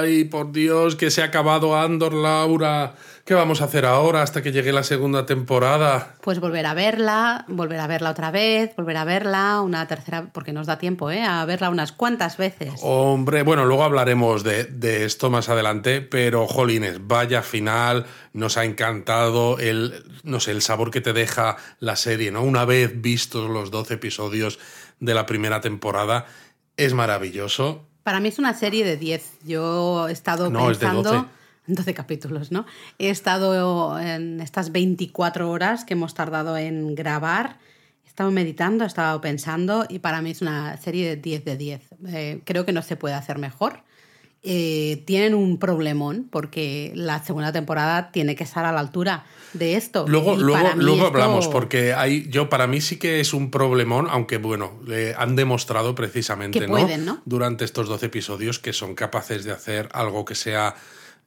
Ay, por Dios, que se ha acabado Andor, Laura. ¿Qué vamos a hacer ahora hasta que llegue la segunda temporada? Pues volver a verla, volver a verla otra vez, volver a verla una tercera, porque nos da tiempo, ¿eh? A verla unas cuantas veces. Hombre, bueno, luego hablaremos de, de esto más adelante, pero jolines, vaya final, nos ha encantado el, no sé, el sabor que te deja la serie, ¿no? Una vez vistos los 12 episodios de la primera temporada, es maravilloso. Para mí es una serie de 10. Yo he estado No, es de pensando... 12. 12 capítulos, ¿no? He estado en estas 24 horas que hemos tardado en grabar. He estado meditando, he estado pensando y para mí es una serie de 10 de 10. Eh, creo que no se puede hacer mejor. Eh, tienen un problemón porque la segunda temporada tiene que estar a la altura de esto. Luego, luego, luego esto- hablamos, porque hay, yo para mí sí que es un problemón, aunque bueno, le han demostrado precisamente Que pueden, ¿no? durante estos 12 episodios que son capaces de hacer algo que sea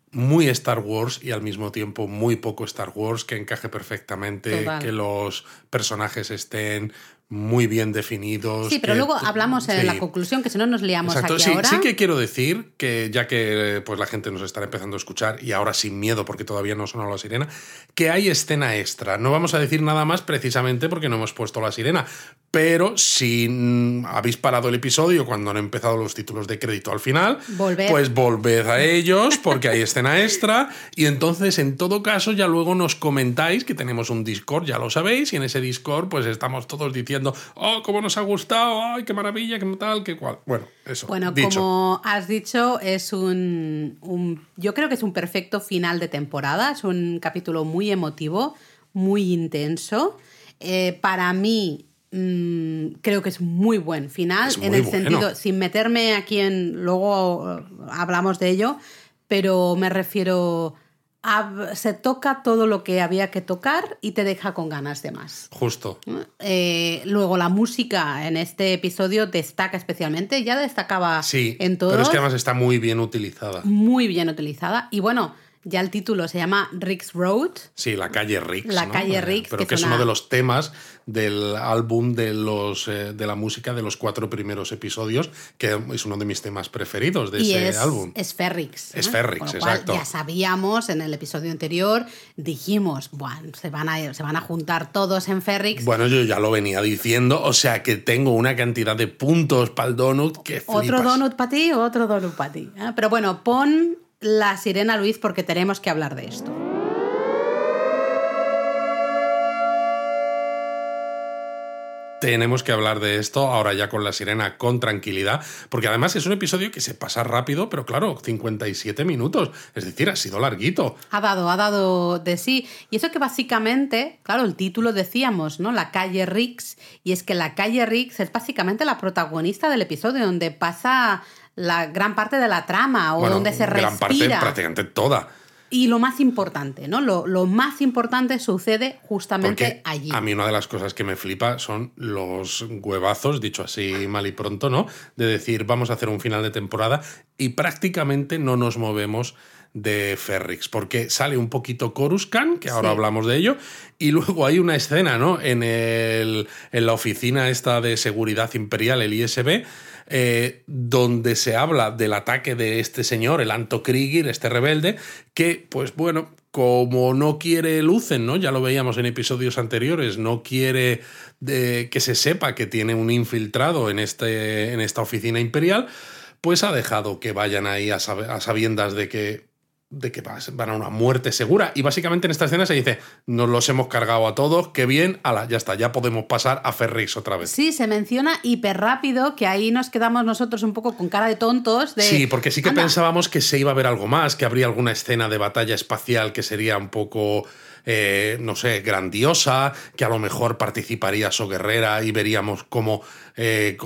muy Star Wars y al mismo tiempo muy poco Star Wars, que encaje perfectamente, Total. que los personajes estén muy bien definidos. Sí, pero que- luego hablamos en la sí. conclusión, que si no nos liamos Exacto, aquí sí, ahora. sí que quiero decir que ya que pues la gente nos estará empezando a escuchar y ahora sin miedo porque todavía no sonó la sirena, que hay escena extra. No vamos a decir nada más precisamente porque no hemos puesto la sirena, pero si habéis parado el episodio cuando han empezado los títulos de crédito al final, Volved. pues volved a ellos porque hay escena extra y entonces en todo caso ya luego nos comentáis que tenemos un Discord, ya lo sabéis, y en ese Discord pues estamos todos diciendo, oh, cómo nos ha gustado, ay, qué maravilla, qué tal, qué cual. Bueno, eso. Bueno, dicho. como has dicho, es un, un- Yo creo que es un perfecto final de temporada. Es un capítulo muy emotivo, muy intenso. Eh, para mí, mm, creo que es muy buen final. En el bueno. sentido, sin meterme aquí en. Luego eh, hablamos de ello, pero me refiero. Se toca todo lo que había que tocar y te deja con ganas de más. Justo. Eh, luego la música en este episodio destaca especialmente, ya destacaba Sí, en todos, pero es que además está muy bien utilizada. muy bien utilizada. Y bueno, ya el título se llama Rick's Road. Sí, la calle Riggs. La ¿no? calle Eh, Riggs, Pero que que, es uno de los temas del álbum de, los, eh, de la música de los cuatro primeros episodios, que es uno de mis temas preferidos de y ese es, álbum. es Ferrix. Es. Ferrix, exacto. Ya sabíamos en el episodio anterior, dijimos, bueno, se van a, se van a juntar todos en Ferrix. Bueno, yo ya lo venía diciendo, o sea que tengo una cantidad de puntos para el donut que Otro donut para ti, otro donut para ti. ¿eh? Pero bueno, pon la sirena, Luis, porque tenemos que hablar de esto. Tenemos que hablar de esto ahora ya con la sirena con tranquilidad, porque además es un episodio que se pasa rápido, pero claro, 57 minutos, es decir, ha sido larguito. Ha dado, ha dado de sí. Y eso que básicamente, claro, el título decíamos, ¿no? La calle Riggs. Y es que la calle Riggs es básicamente la protagonista del episodio, donde pasa la gran parte de la trama o Bueno, donde se gran parte, respira. prácticamente toda. y lo más importante, ¿no? Lo, lo más importante sucede justamente Porque allí. a mí una de las cosas que me flipa son los huevazos, dicho así mal y pronto, ¿no? De decir, vamos a hacer un final de temporada y prácticamente no nos movemos de Ferrix, porque sale un poquito Coruscant, que ahora Sí. hablamos de ello, y luego hay una escena, ¿no? En, el, en la oficina esta de seguridad imperial, el ISB, eh, donde se habla del ataque de este señor, el Anto Krieger, este rebelde, que, pues bueno, como no quiere Lucen, ¿no? Ya lo veíamos en episodios anteriores, no quiere de- que se sepa que tiene un infiltrado en, este, en esta oficina imperial, pues ha dejado que vayan ahí a sabiendas de que de que van a una muerte segura. Y básicamente en esta escena se dice, nos los hemos cargado a todos, qué bien, ala, ya está, ya podemos pasar a Ferrix otra vez. Sí, se menciona hiper rápido, que ahí nos quedamos nosotros un poco con cara de tontos. De, Sí, porque sí que "Anda, pensábamos que se iba a ver algo más, que habría alguna escena de batalla espacial que sería un poco, eh, no sé, grandiosa, que a lo mejor participaría So Guerrera y veríamos cómo, eh,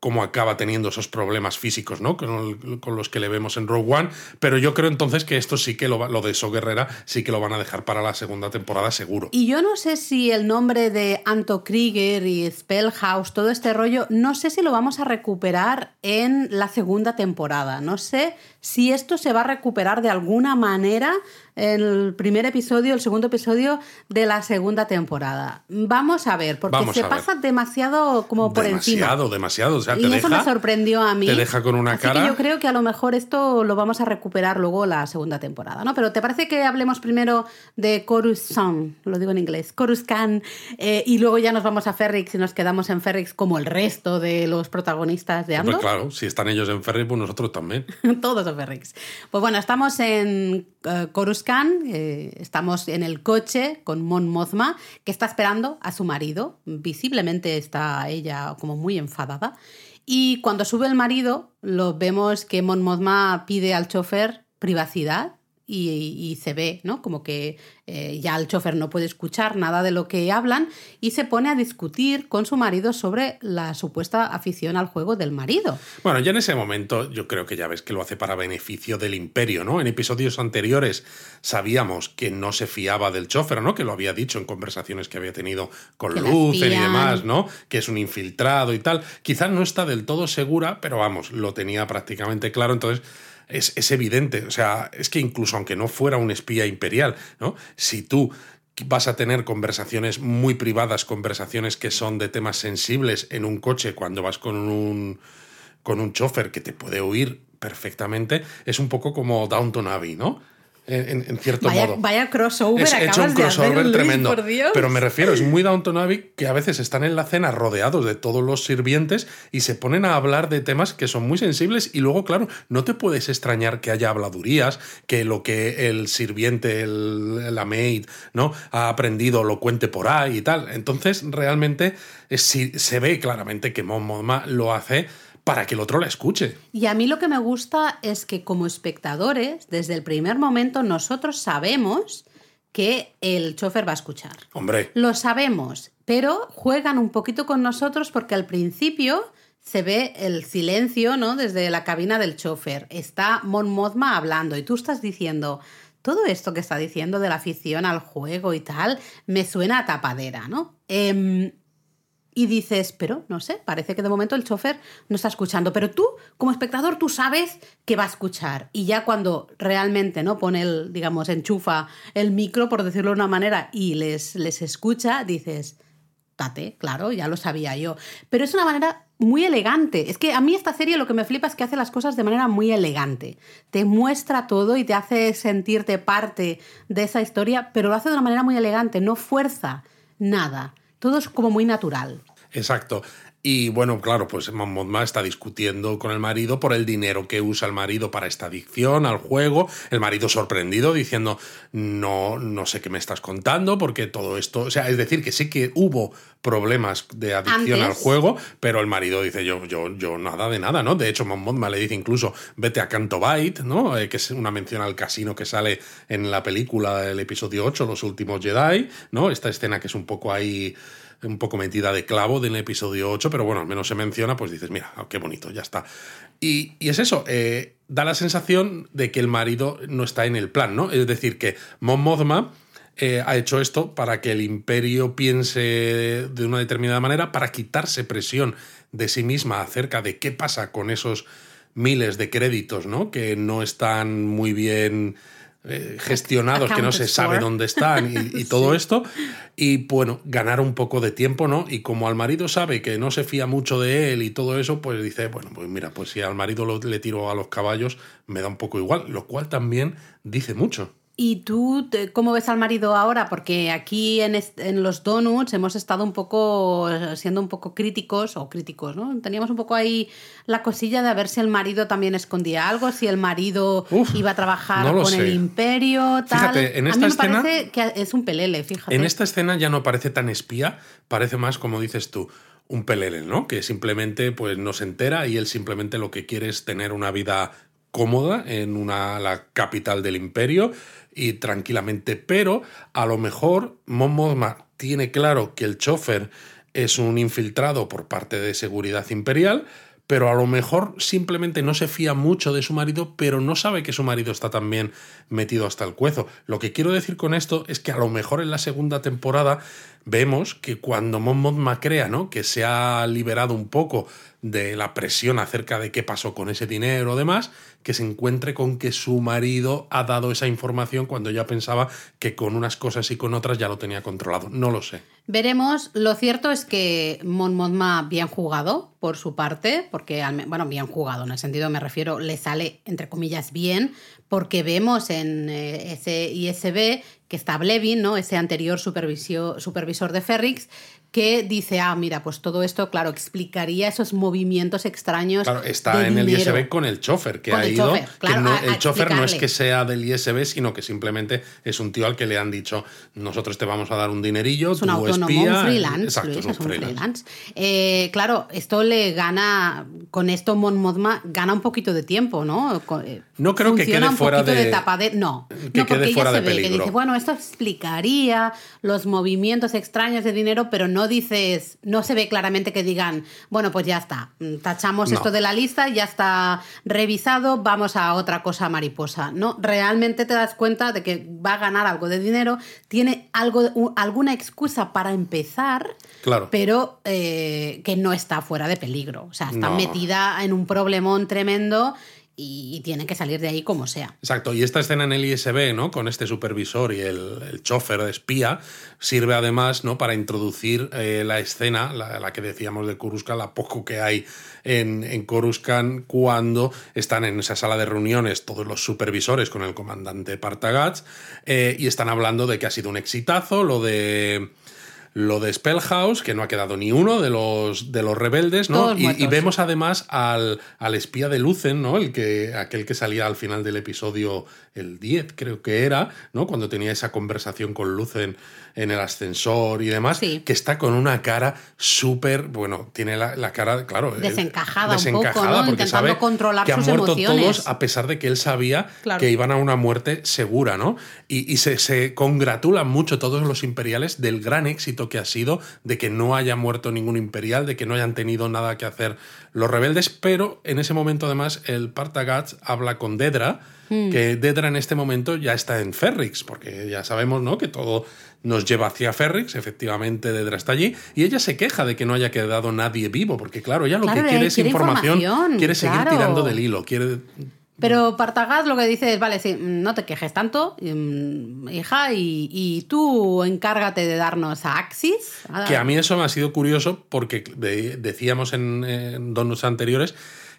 cómo acaba teniendo esos problemas físicos, ¿no? Con, los que le vemos en Rogue One. Pero yo creo entonces que esto sí que lo, lo de So Guerrera sí que lo van a dejar para la segunda temporada seguro. Y yo no sé si el nombre de Anto Krieger y Spellhouse, todo este rollo, no sé si lo vamos a recuperar en la segunda temporada. No sé si esto se va a recuperar de alguna manera en el primer episodio, el segundo episodio de la segunda temporada. Vamos a ver, porque se pasa demasiado como por encima. Demasiado, demasiado. Sea, y eso me sorprendió a mí. Te deja con una Así cara. Que yo creo que a lo mejor esto lo vamos a recuperar luego la segunda temporada, ¿no? Pero ¿te parece que hablemos primero de Coruscant? Lo digo en inglés. Coruscant. Eh, y luego ya nos vamos a Ferrix y nos quedamos en Ferrix como el resto de los protagonistas de Andor. Pues claro, si están ellos en Ferrix, pues nosotros también. Todos en Pues bueno, estamos en uh, Coruscant, eh, estamos en el coche con Mon Mothma, que está esperando a su marido. Visiblemente está ella como muy enfadada. Y cuando sube el marido, lo vemos que Mon Mothma pide al chofer privacidad y, y, se ve, ¿no? Como que eh, ya el chofer no puede escuchar nada de lo que hablan y se pone a discutir con su marido sobre la supuesta afición al juego del marido. Bueno, ya en ese momento yo creo que ya ves que lo hace para beneficio del imperio, ¿no? En episodios anteriores sabíamos que no se fiaba del chofer, ¿no? Que lo había dicho en conversaciones que había tenido con Que Lucen y demás, ¿no? Que es un infiltrado y tal. Quizás no está del todo segura, pero vamos, lo tenía prácticamente claro, entonces es, es evidente. O sea, es que incluso aunque no fuera un espía imperial, ¿no? Si tú vas a tener conversaciones muy privadas, conversaciones que son de temas sensibles en un coche cuando vas con un, con un chofer que te puede oír perfectamente, es un poco como Downton Abbey, ¿no? En, cierto Vaya, modo. vaya crossover Es acabas hecho un de crossover Luis, tremendo. por Dios. Pero me refiero, es muy Downton Abbey que a veces están en la cena rodeados de todos los sirvientes y se ponen a hablar de temas que son muy sensibles y luego, claro, no te puedes extrañar que haya habladurías, que lo que el sirviente, el, la maid, ¿no? Ha aprendido lo cuente por ahí y tal. Entonces, realmente, es- sí, se ve claramente que Mon Mothma lo hace para que el otro la escuche. Y a mí lo que me gusta es que como espectadores, desde el primer momento, nosotros sabemos que el chofer va a escuchar. Hombre, Lo sabemos, pero juegan un poquito con nosotros porque al principio se ve el silencio, ¿no? Desde la cabina del chofer. Está Mon Mothma hablando y tú estás diciendo, todo esto que está diciendo de la afición al juego y tal, me suena a tapadera, ¿no? Em, y dices, pero no sé, parece que de momento el chofer no está escuchando, pero tú, como espectador, tú sabes que va a escuchar. Y ya cuando realmente no pone el, digamos, enchufa el micro, por decirlo de una manera, y les, les escucha, dices, tate, claro, ya lo sabía yo. Pero es una manera muy elegante. Es que a mí esta serie lo que me flipa es que hace las cosas de manera muy elegante. Te muestra todo y te hace sentirte parte de esa historia, pero lo hace de una manera muy elegante, no fuerza nada. Todo es como muy natural. Exacto. Y bueno, claro, pues Mon Mothma está discutiendo con el marido por el dinero que usa el marido para esta adicción al juego. El marido sorprendido diciendo, no, no sé qué me estás contando porque todo esto, o sea, es decir, que sí que hubo problemas de adicción Antes. al juego, pero el marido dice, yo, yo, yo nada de nada, ¿no? De hecho, Mon Mothma le dice incluso, vete a Canto Bight, ¿no? Eh, que es una mención al casino que sale en la película, el episodio 8, Los Últimos Jedi, ¿no? Esta escena que es un poco ahí un poco metida de clavo del episodio 8, pero bueno, al menos se menciona, pues dices, mira, qué bonito, ya está. Y, y es eso, eh, da la sensación de que el marido no está en el plan, ¿no? Es decir, que Mon Mothma eh, ha hecho esto para que el imperio piense de una determinada manera, para quitarse presión de sí misma acerca de qué pasa con esos miles de créditos, ¿no? Que no están muy bien eh, gestionados, que no se sabe dónde están y, y todo esto. Y bueno, ganar un poco de tiempo, ¿no? Y como al marido sabe que no se fía mucho de él y todo eso, pues dice, bueno, pues mira, pues si al marido lo- le tiro a los caballos, me da un poco igual, lo cual también dice mucho. ¿Y tú te- cómo ves al marido ahora? Porque aquí en, en los donuts hemos estado un poco siendo un poco críticos o críticos, ¿no? Teníamos un poco ahí la cosilla de a ver si el marido también escondía algo, si el marido Uf, iba a trabajar no con el imperio, tal. Fíjate, en a esta mí me escena- parece que es un pelele, fíjate. En esta escena ya no parece tan espía, parece más, como dices tú, un pelele, ¿no? Que simplemente pues no se entera y él simplemente lo que quiere es tener una vida cómoda en una, la capital del imperio y tranquilamente, pero a lo mejor Mon Mothma tiene claro que el chofer es un infiltrado por parte de seguridad imperial, pero a lo mejor simplemente no se fía mucho de su marido, pero no sabe que su marido está también metido hasta el cuezo. Lo que quiero decir con esto es que a lo mejor en la segunda temporada vemos que cuando Mon Mothma crea ¿no? que se ha liberado un poco de la presión acerca de qué pasó con ese dinero o demás, que se encuentre con que su marido ha dado esa información cuando ya pensaba que con unas cosas y con otras ya lo tenía controlado. No lo sé. Veremos. Lo cierto es que Mon Mothma bien jugado por su parte, porque, bueno, bien jugado, en el sentido me refiero, le sale, entre comillas, bien, porque vemos en eh, ese ISB que está Blevin, ¿no? ese anterior supervisor de Ferrix, que dice, ah, mira, pues todo esto, claro, explicaría esos movimientos extraños. Claro, está en el ISB con el chofer que ha ido. el chofer no es que sea del ISB, sino que simplemente es un tío al que le han dicho, nosotros te vamos a dar un dinerillo, es un autónomo, un freelance. Exacto, es un, freelance. Eh, claro, esto le gana, con esto Mon Mothma gana un poquito de tiempo, ¿no? Eh, no creo que quede fuera de, No, que no, quede fuera de ve peligro. Que dice, bueno, esto explicaría los movimientos extraños de dinero, pero no dices, no se ve claramente que digan, bueno, pues ya está, mm, tachamos esto de la lista, ya está revisado, vamos a otra cosa mariposa. No, realmente te das cuenta de que va a ganar algo de dinero, tiene algo, alguna excusa para empezar, claro. pero eh, que no está fuera de peligro. O sea, está metida en un problemón tremendo y, tiene que salir de ahí como sea. Exacto, y esta escena en el ISB, ¿no? Con este supervisor y el, el chofer de espía, sirve además, ¿no? Para introducir eh, la escena, la, que decíamos de Coruscant, la poco que hay en, en Coruscant cuando están en esa sala de reuniones todos los supervisores con el comandante Partagats eh, y están hablando de que ha sido un exitazo, lo de lo de Spellhouse, que no ha quedado ni uno de los, de los rebeldes, ¿no? Y, vemos además al, al, espía de Lucen, ¿no? El que, aquel que salía al final del episodio, el 10 creo que era, ¿no? Cuando tenía esa conversación con Lucen en el ascensor y demás, que está con una cara súper, bueno, tiene la, cara, claro, eh, desencajada, un poco, ¿no? porque Intentando sabe controlar que han muerto todos a pesar de que él sabía que iban a una muerte segura, ¿no? Y, y se, se congratulan mucho todos los imperiales del gran éxito que ha sido de que no haya muerto ningún imperial, de que no hayan tenido nada que hacer los rebeldes, pero en ese momento además el Partagats habla con Dedra, hmm. que Dedra en este momento ya está en Ferrix, porque ya sabemos ¿no? que todo nos lleva hacia Ferrix, efectivamente Dedra está allí, y ella se queja de que no haya quedado nadie vivo, porque claro, ella lo que quiere es información, quiere seguir tirando del hilo, quiere pero Partagaz lo que dice es, vale, sí, no te quejes tanto, mm, hija, y, tú encárgate de darnos a Axis. Que a mí eso me ha sido curioso porque decíamos en, en donos anteriores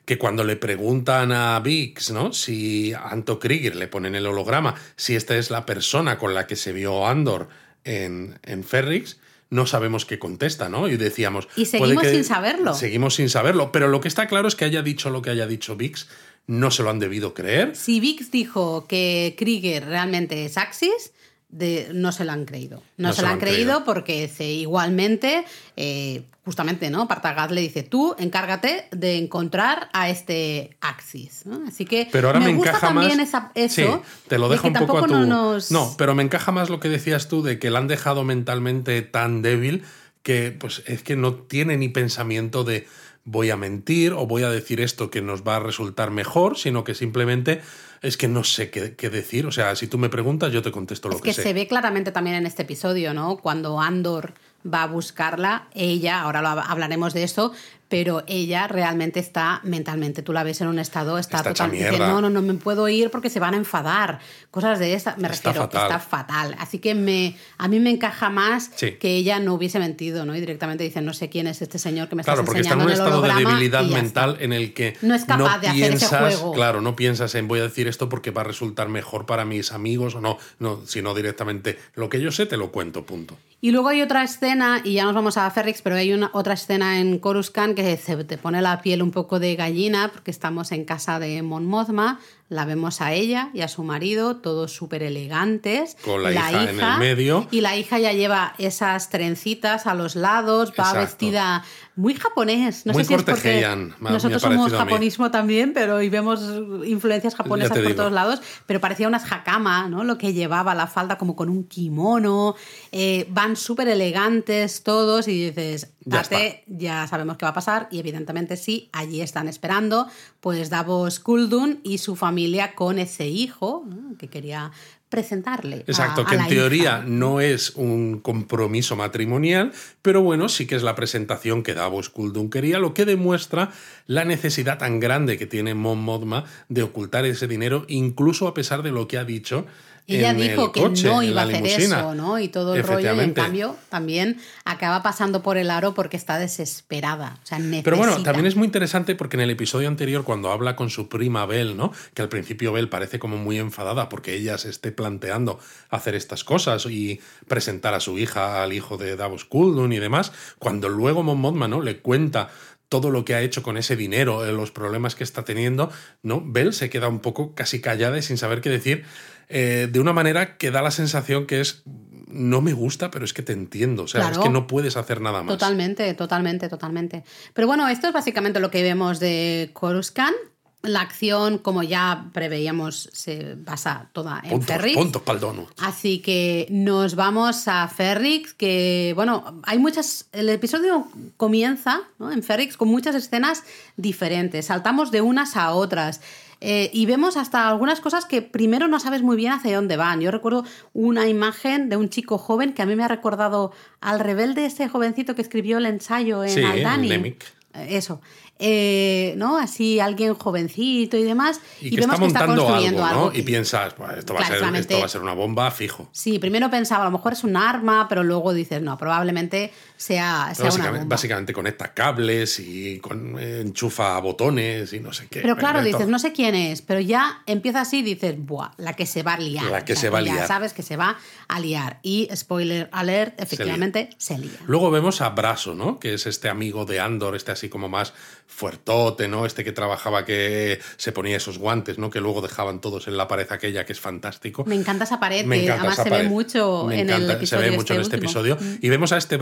que cuando le preguntan a Vix, ¿no? Si Anto Krieger le ponen el holograma, si esta es la persona con la que se vio Andor en, en Ferrix, no sabemos qué contesta, ¿no? Y decíamos. Y seguimos sin saberlo. Seguimos sin saberlo. Pero lo que está claro es que haya dicho lo que haya dicho Vix, no se lo han debido creer. Si Vix dijo que Krieger realmente es Axis, de, no se lo han creído. No, se, lo han, creído, porque igualmente, eh, justamente, ¿no? Partagaz le dice, tú encárgate de encontrar a este Axis. Así que pero ahora me, gusta encaja también más, eso. te lo dejo un poco a tu... No, pero me encaja más lo que decías tú de que la han dejado mentalmente tan débil que pues es que no tiene ni pensamiento de voy a mentir o voy a decir esto que nos va a resultar mejor, sino que simplemente es que no sé qué, decir. O sea, si tú me preguntas, yo te contesto lo que, sé. se ve claramente también en este episodio, ¿no? Cuando Andor va a buscarla, ella, ahora lo hablaremos de eso, pero ella realmente está mentalmente, tú la ves en un estado, está, totalmente, no, no, no me puedo ir porque se van a enfadar, cosas de esta, me refiero, está fatal. Así que me, a mí me encaja más que ella no hubiese mentido, ¿no? Y directamente dice, no sé quién es este señor que me está enseñando porque está en un estado de debilidad mental en el que no es capaz de piensas, hacer ese juego. Claro, no piensas en voy a decir esto porque va a resultar mejor para mis amigos o no, no, sino directamente lo que yo sé te lo cuento, punto. Y luego hay otra escena, y ya nos vamos a Ferrix, pero hay una, otra escena en Coruscant que se te pone la piel un poco de gallina porque estamos en casa de Mon Mothma, la vemos a ella y a su marido, todos súper elegantes. Con la, hija, en el medio. Y la hija ya lleva esas trencitas a los lados, va vestida muy japonés. No muy sé si es porque nosotros somos japonismo también, pero y vemos influencias japonesas por todos lados. Pero parecía unas hakama, ¿no? Lo que llevaba la falda como con un kimono. Eh, van súper elegantes todos y dices, date, ya, sabemos qué va a pasar. Y evidentemente sí, allí están esperando pues Davos Kuldun y su familia con ese hijo que quería presentarle. Exacto, que en teoría no es un compromiso matrimonial, pero bueno, sí que es la presentación que Davos Kuldun quería, lo que demuestra la necesidad tan grande que tiene Mon Mothma de ocultar ese dinero, incluso a pesar de lo que ha dicho ella dijo que no iba a hacer eso, ¿no? Y todo el rollo, y en cambio también acaba pasando por el aro porque está desesperada. O sea, Pero bueno, también es muy interesante porque en el episodio anterior, cuando habla con su prima Belle, ¿no? Que al principio Belle parece como muy enfadada porque ella se esté planteando hacer estas cosas y presentar a su hija al hijo de Davos Kuldun y demás, cuando luego Mon Mothma, ¿no? Le cuenta todo lo que ha hecho con ese dinero, eh, los problemas que está teniendo, ¿no? Belle se queda un poco casi callada y sin saber qué decir eh, de una manera que da la sensación que es no me gusta, pero es que te entiendo. O sea, es que no puedes hacer nada más. Totalmente, totalmente, totalmente. Pero bueno, esto es básicamente lo que vemos de Coruscant. La acción, como ya preveíamos, se basa toda en Ferrix. Puntos para Así que nos vamos a Ferrix, que, bueno, hay muchas... El episodio comienza en Ferrix con muchas escenas diferentes. Saltamos de unas a otras. Eh, y vemos hasta algunas cosas que primero no sabes muy bien hacia dónde van. Yo recuerdo una imagen de un chico joven que a mí me ha recordado al rebelde, ese jovencito que escribió el ensayo en sí, Aldani. Eso. Eh, ¿no? Así alguien jovencito y demás. Y, que está montando algo, ¿no? Y piensas, esto, va a ser, esto va a ser una bomba fijo. Sí, primero pensaba, a lo mejor es un arma, pero luego dices, no, probablemente sea, sea básicamente, una bomba. Básicamente conecta cables y con, enchufa botones y no sé qué. Pero claro, dices, no sé quién es, pero ya empieza así y dices, buah, la que se va a liar. La que se va a liar. Ya sabes que se va a liar. Y, spoiler alert, efectivamente se lía. Luego vemos a Braso, ¿no? Que es este amigo de Andor, este así como más fuertote, ¿no? Este que trabajaba que se ponía esos guantes, ¿no? Que luego dejaban todos en la pared aquella, que es fantástico. Me encanta esa pared, que además se ve mucho en el episodio. Se ve mucho en este, este episodio. Mm. Y vemos a este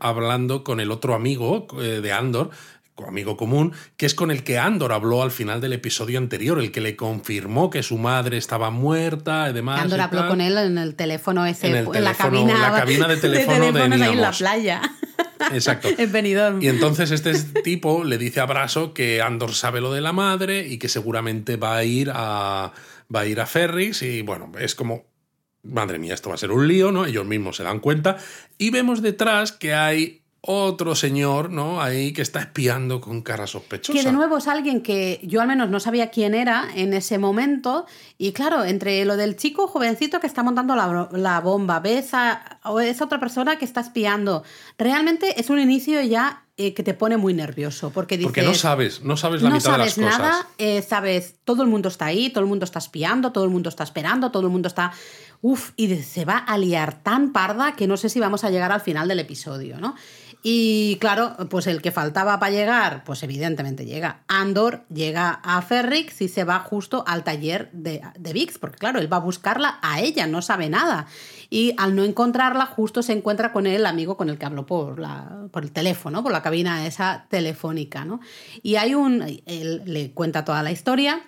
hablando con el otro amigo eh, de Andor, amigo común, que es con el que Andor habló al final del episodio anterior, el que le confirmó que su madre estaba muerta y demás. Andor habló con él en el teléfono ese, en, la cabina, la cabina de teléfono de, ahí en la playa. Exacto. en Y entonces este tipo le dice a Braso que Andor sabe lo de la madre y que seguramente va a ir a va a ir a Ferris y bueno, es como madre mía, esto va a ser un lío, ¿no? Ellos mismos se dan cuenta y vemos detrás que hay otro señor, ¿no? Ahí que está espiando con cara sospechosa. Que de nuevo es alguien que yo al menos no sabía quién era en ese momento. Y claro, entre lo del chico jovencito que está montando la, bomba, ves a, o esa otra persona que está espiando. Realmente es un inicio ya eh, que te pone muy nervioso. Porque dices, Porque no sabes, no sabes la mitad de las cosas. nada, eh, sabes, todo el mundo está ahí, todo el mundo está espiando, todo el mundo está esperando, todo el mundo está. Uf, y se va a liar tan parda que no sé si vamos a llegar al final del episodio, ¿no? Y claro, pues el que faltaba para llegar, pues evidentemente llega. Andor llega a Ferrix y se va justo al taller de, de Vix, porque claro, él va a buscarla a ella, no sabe nada. Y al no encontrarla, justo se encuentra con el amigo con el que habló por, la, por el teléfono, por la cabina esa telefónica, ¿no? Y hay un. Él le cuenta toda la historia.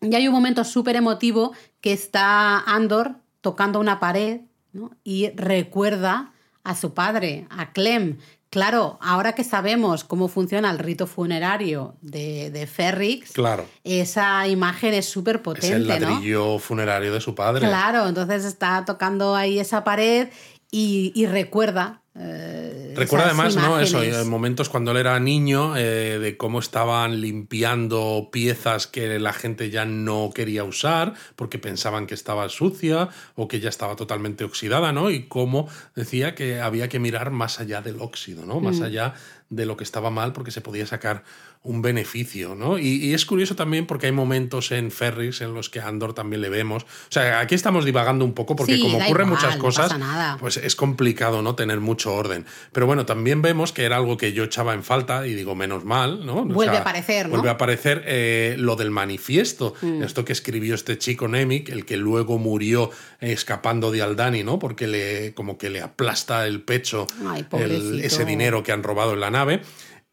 Y hay un momento súper emotivo que está Andor tocando una pared ¿no? y recuerda a su padre, a Clem, Claro, ahora que sabemos cómo funciona el rito funerario de, de Ferrix, claro. esa imagen es súper potente. Es el ladrillo funerario de su padre. Claro, entonces está tocando ahí esa pared y, y recuerda eh, Recuerda además, ¿no? Eso, en momentos cuando él era niño, eh, de cómo estaban limpiando piezas que la gente ya no quería usar porque pensaban que estaba sucia o que ya estaba totalmente oxidada, ¿no? Y cómo decía que había que mirar más allá del óxido, ¿no? Más mm. allá de lo que estaba mal porque se podía sacar un beneficio, ¿no? Y, es curioso también porque hay momentos en Ferris en los que a Andor también le vemos. O sea, aquí estamos divagando un poco porque como ocurren muchas cosas, pues es complicado, ¿no? Tener mucho orden. Pero bueno, también vemos que era algo que yo echaba en falta y digo, menos mal, ¿no? vuelve a aparecer, ¿no? Vuelve a aparecer eh, lo del manifiesto, mm. esto que escribió este chico Nemik, el que luego murió escapando de Aldani, ¿no? Porque le, como que le aplasta el pecho ese dinero que han robado en la nave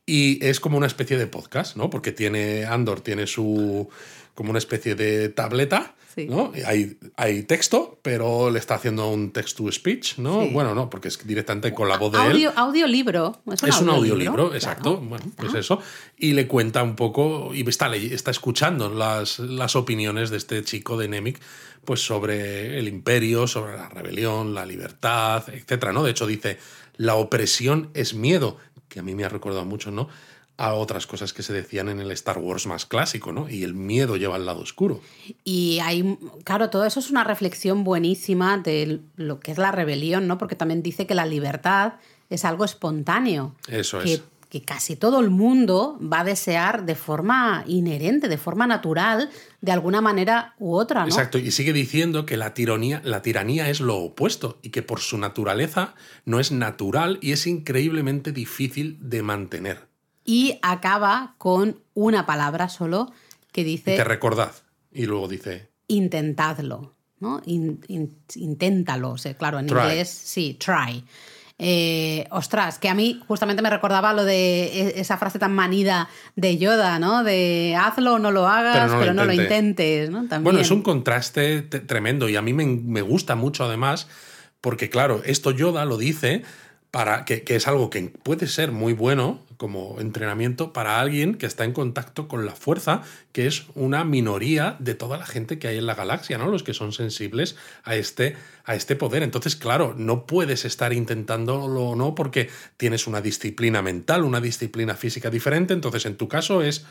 Y es como una especie de podcast, ¿no? Porque tiene, Andor tiene su, como una especie de tableta, Sí. ¿no? Hay, hay texto, pero le está haciendo un text-to-speech, ¿no? Sí. Bueno, no, porque es directamente con la voz de él. Audio, audiolibro. Es un Es un audiolibro, exacto. Bueno, pues eso. Y le cuenta un poco, y está, está escuchando las, las opiniones de este chico de Nemec, pues sobre el imperio, sobre la rebelión, la libertad, etcétera, ¿no? De hecho, dice, la opresión es miedo, que a mí me ha recordado mucho, ¿no? A otras cosas que se decían en el Star Wars más clásico, ¿no? Y el miedo lleva al lado oscuro. Y hay, claro, todo eso es una reflexión buenísima de lo que es la rebelión, ¿no? Porque también dice que la libertad es algo espontáneo. Eso que, es. Que casi todo el mundo va a desear de forma inherente, de forma natural, de alguna manera u otra, ¿no? Exacto, y sigue diciendo que la tiranía, la tiranía es lo opuesto y que por su naturaleza no es natural y es increíblemente difícil de mantener. Y acaba con una palabra solo que Y dice te recordad. Y luego dice, intentadlo, ¿no? In- in- inténtalo, o sea, claro, en Try. inglés sí, try. Eh, ostras, que a mí justamente me recordaba lo de e- esa frase tan manida de Yoda, ¿no? De hazlo o no lo hagas, Pero pero no no, lo lo intente. intentes, ¿no? También. bueno, es un contraste te- tremendo y a mí me, me gusta mucho además porque claro, esto Yoda lo dice para que, que es algo que puede ser muy bueno como entrenamiento para alguien que está en contacto con la fuerza, que es una minoría de toda la gente que hay en la galaxia, ¿no? Los que son sensibles a este, a este poder. Entonces, claro, no puedes estar intentándolo o no porque tienes una disciplina mental, una disciplina física diferente. Entonces, en tu caso es.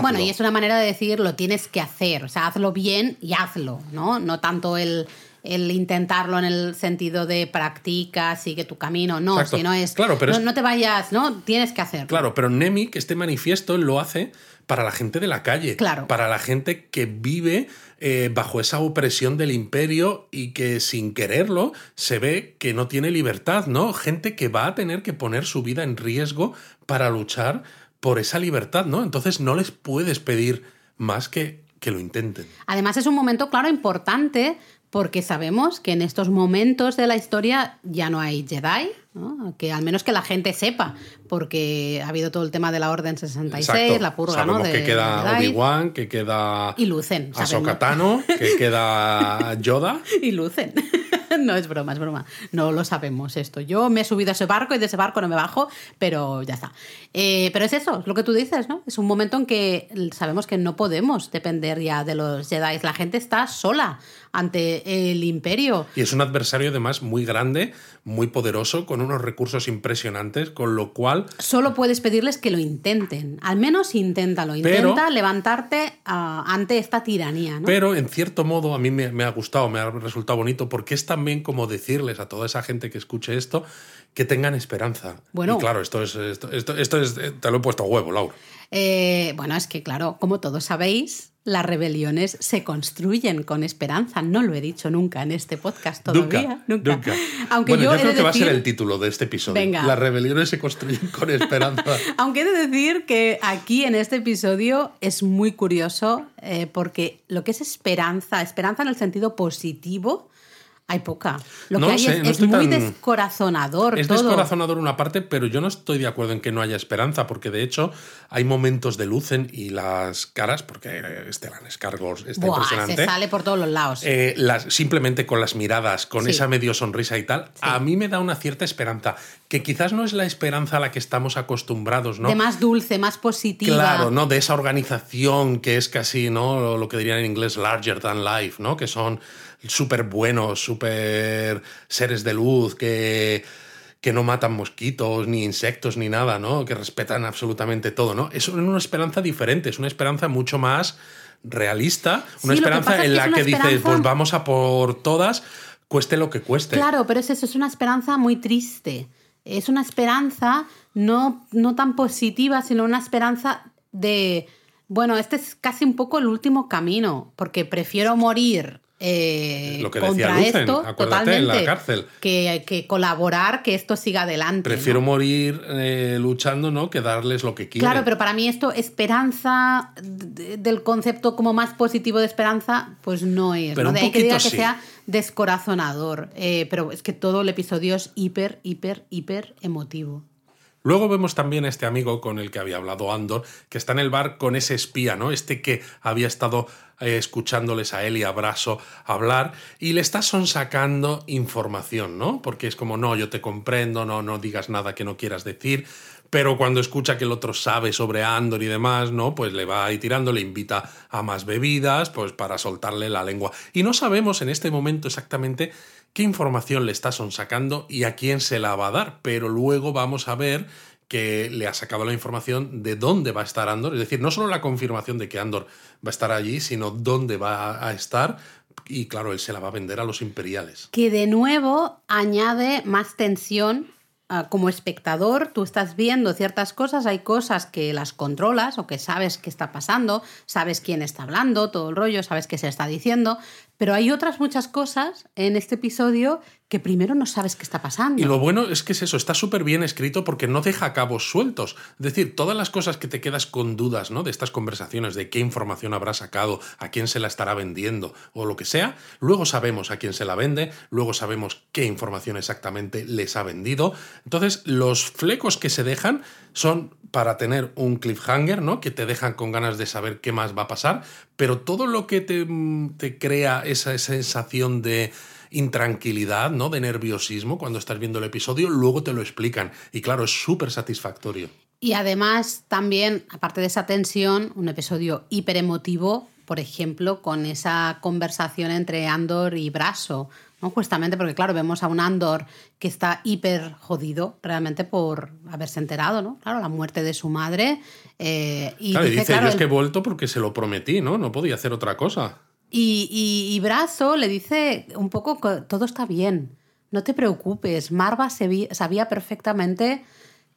Bueno, y es una manera de decir lo tienes que hacer, o sea, hazlo bien y hazlo, ¿no? No tanto el, el intentarlo en el sentido de practica, sigue tu camino, no, Exacto. sino es, Claro, pero no, es- no te vayas, ¿no? Tienes que hacerlo. Claro, pero Nemi, que este manifiesto lo hace para la gente de la calle, Claro. para la gente que vive eh, bajo esa opresión del imperio y que sin quererlo se ve que no tiene libertad, ¿no? Gente que va a tener que poner su vida en riesgo para luchar por esa libertad, ¿no? Entonces no les puedes pedir más que que lo intenten. Además es un momento, claro, importante porque sabemos que en estos momentos de la historia ya no hay Jedi, que al menos que la gente sepa, porque ha habido todo el tema de la Orden 66, Exacto. la purga, Sabemos ¿no? De, que queda. Obi-Wan, que queda Y lucen, Ahsoka sabemos. Tano, que queda Yoda. y lucen. No es broma, es broma. No lo sabemos esto. Yo me he subido a ese barco y de ese barco no me bajo, pero ya está. Eh, pero es eso, es lo que tú dices, ¿no? Es un momento en que sabemos que no podemos depender ya de los Jedi. La gente está sola ante el imperio. Y es un adversario además muy grande, muy poderoso, con unos recursos impresionantes, con lo cual Solo puedes pedirles que lo intenten. Al menos inténtalo. Pero- Intenta levantarte ah, ante esta tiranía, ¿no? Pero en cierto modo a mí me, me ha gustado, me ha resultado bonito, porque es también como decirles a toda esa gente que escuche esto que tengan esperanza. Bueno. Y claro, esto es, esto, esto, esto es, te lo he puesto a huevo, Laura. Eh, bueno, es que claro, como todos sabéis, las rebeliones se construyen con esperanza. No lo he dicho nunca en este podcast todavía. Nunca. nunca. Aunque bueno, yo, yo creo de que va a ser el título de este episodio. Venga. Las rebeliones se construyen con esperanza. Aunque he de decir que aquí en este episodio es muy curioso eh, porque lo que es esperanza, esperanza en el sentido positivo, hay poca. Lo No que lo hay sé, es, no es muy tan- descorazonador Es todo. descorazonador una parte, pero yo no estoy de acuerdo en que no haya esperanza, porque de hecho hay momentos de lucen y las caras, porque Stellan Skarsgård está Buah, impresionante. se sale por todos los lados. Eh, las, simplemente con las miradas, con Sí. esa medio sonrisa y tal, a mí me da una cierta esperanza, que quizás no es la esperanza a la que estamos acostumbrados, ¿no? De más dulce, más positiva. Claro, ¿no? De esa organización que es casi, ¿no? Lo que dirían en inglés larger than life, ¿no? Que son súper buenos, súper seres de luz, que, que no matan mosquitos, ni insectos, ni nada, ¿no? Que respetan absolutamente todo, ¿no? Es una esperanza diferente, es una esperanza mucho más realista, una Sí, esperanza en la es que dices, pues vamos a por todas, cueste lo que cueste. Claro, pero es eso, es una esperanza muy triste. Es una esperanza no, no tan positiva, sino una esperanza de, bueno, este es casi un poco el último camino, porque prefiero morir. Eh, Lo que decía contra Lucen, esto acuérdate, en la totalmente cárcel. Que, que colaborar que esto siga adelante Prefiero ¿no? morir eh, luchando, ¿no? Que darles lo que quieren. Claro, pero para mí esto, esperanza de- del concepto como más positivo de esperanza, pues no es. Pero ¿no? un De ahí que diga sea descorazonador. Eh, pero es que todo el episodio es hiper, hiper, hiper emotivo. Luego vemos también a este amigo con el que había hablado Andor, que está en el bar con ese espía, ¿no? Este que había estado eh, escuchándoles a él y a Braso hablar y le está sonsacando información, ¿no? Porque es como, no, yo te comprendo, no, no digas nada que no quieras decir, pero cuando escucha que el otro sabe sobre Andor y demás, ¿no? Pues le va ahí tirando, le invita a más bebidas, pues para soltarle la lengua. Y no sabemos en este momento exactamente qué información le está sonsacando y a quién se la va a dar, pero luego vamos a ver que le ha sacado la información de dónde va a estar Andor, es decir, no solo la confirmación de que Andor va a estar allí, sino dónde va a estar, y claro, él se la va a vender a los imperiales. Que de nuevo añade más tensión como espectador, tú estás viendo ciertas cosas, hay cosas que las controlas o que sabes qué está pasando, sabes quién está hablando, todo el rollo, sabes qué se está diciendo, pero hay otras muchas cosas en este episodio que primero no sabes qué está pasando. Y lo bueno es que es eso, está súper bien escrito porque no deja cabos sueltos. Es decir, todas las cosas que te quedas con dudas ¿no? de estas conversaciones, de qué información habrá sacado, a quién se la estará vendiendo o lo que sea, luego sabemos a quién se la vende, luego sabemos qué información exactamente les ha vendido. Entonces, los flecos que se dejan son para tener un cliffhanger, ¿no? Que te dejan con ganas de saber qué más va a pasar, pero todo lo que te, te crea esa sensación de intranquilidad, ¿no? De nerviosismo cuando estás viendo el episodio, luego te lo explican. Y claro, es súper satisfactorio. Y además, también, aparte de esa tensión, un episodio hiper emotivo, por ejemplo, con esa conversación entre Andor y Braso. ¿no? Justamente porque, claro, vemos a un Andor que está hiper jodido realmente por haberse enterado, ¿no? Claro, la muerte de su madre. Eh, y dice, yo es que he vuelto porque se lo prometí, ¿no? No podía hacer otra cosa. Y, Brazo le dice un poco que todo está bien, no te preocupes. Marva sabía perfectamente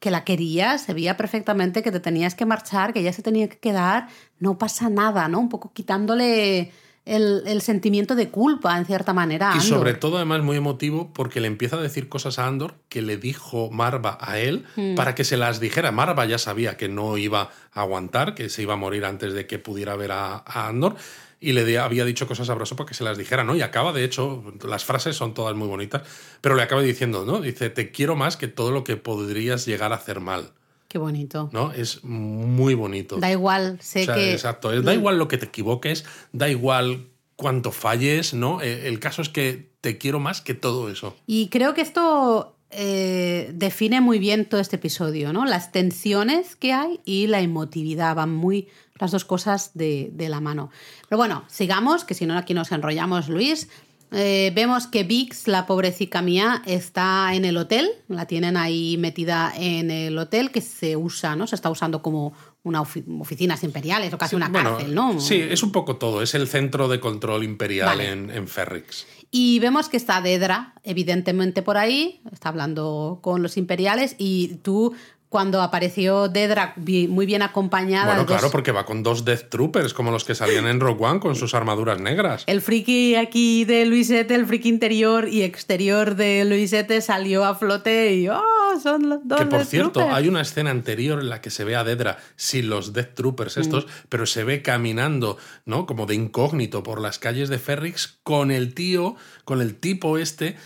que la querías, sabía perfectamente que te tenías que marchar, que ella se tenía que quedar, no pasa nada, ¿no? Un poco quitándole el, sentimiento de culpa, en cierta manera. Y sobre todo, además, muy emotivo, porque le empieza a decir cosas a Andor que le dijo Marva a él hmm. para que se las dijera. Marva ya sabía que no iba a aguantar, que se iba a morir antes de que pudiera ver a Andor y le había dicho cosas a Brasso para que se las dijera, ¿no? Y acaba, de hecho, las frases son todas muy bonitas, pero le acaba diciendo, ¿no? Dice, te quiero más que todo lo que podrías llegar a hacer mal. Qué bonito. ¿No? Es muy bonito. Da igual, sé que... Exacto, da igual lo que te equivoques, da igual cuánto falles, ¿no? Eh, el caso es que te quiero más que todo eso. Y creo que esto eh, define muy bien todo este episodio, ¿no? Las tensiones que hay y la emotividad van muy las dos cosas de, la mano. Pero bueno, sigamos, que si no aquí nos enrollamos, Luis. Eh, vemos que Vix, la pobrecita mía, está en el hotel, la tienen ahí metida en el hotel que se usa, ¿no? Se está usando como una oficinas imperiales o casi una cárcel, ¿no? Sí, es un poco todo, es el centro de control imperial en, en Ferrix. Y vemos que está Dedra, evidentemente por ahí, está hablando con los imperiales y tú cuando apareció Dedra muy bien acompañada. Bueno, claro, porque va con dos Death Troopers, como los que salían en Rogue One con sus armaduras negras. El friki aquí de Luisete, el friki interior y exterior de Luisete salió a flote y ¡oh! Son los dos. Que por cierto, hay una escena anterior en la que se ve a Dedra sin los Death Troopers estos, mm. pero se ve caminando, ¿no? Como de incógnito por las calles de Ferrix con el tío, con el tipo este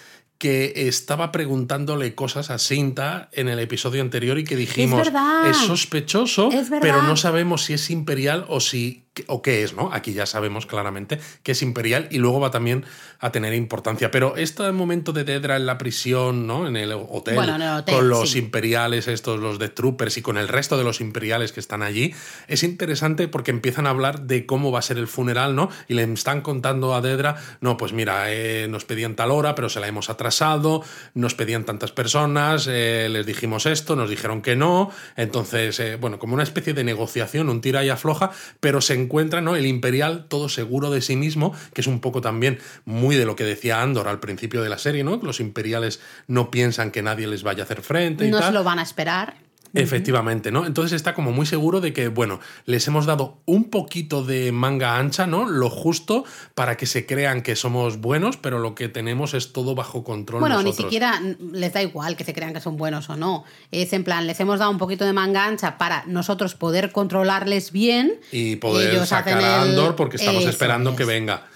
que estaba preguntándole cosas a Sinta en el episodio anterior y que dijimos es, sospechoso, pero no sabemos si es imperial o si o qué es, ¿no? Aquí ya sabemos claramente que es imperial y luego va también a tener importancia. Pero este momento de Dedra en la prisión, ¿no? En el hotel, con los imperiales, estos, los de Troopers y con el resto de los imperiales que están allí, es interesante porque empiezan a hablar de cómo va a ser el funeral, ¿no? Y le están contando a Dedra, no, pues mira, eh, nos pedían tal hora, pero se la hemos atrasado, nos pedían tantas personas, eh, les dijimos esto, nos dijeron que no, entonces, eh, bueno, como una especie de negociación, un tira y afloja, pero se encuentra ¿no? el imperial todo seguro de sí mismo, que es un poco también muy de lo que decía Andor al principio de la serie, ¿no? Los imperiales no piensan que nadie les vaya a hacer frente. Y no se lo van a esperar. Efectivamente, ¿no? Entonces está como muy seguro de que, bueno, les hemos dado un poquito de manga ancha, ¿no? Lo justo para que se crean que somos buenos, pero lo que tenemos es todo bajo control. Bueno, ni siquiera les da igual que se crean que son buenos o no. Es en plan, les hemos dado un poquito de manga ancha para nosotros poder controlarles bien. Y poder sacar a Andor porque estamos esperando que venga.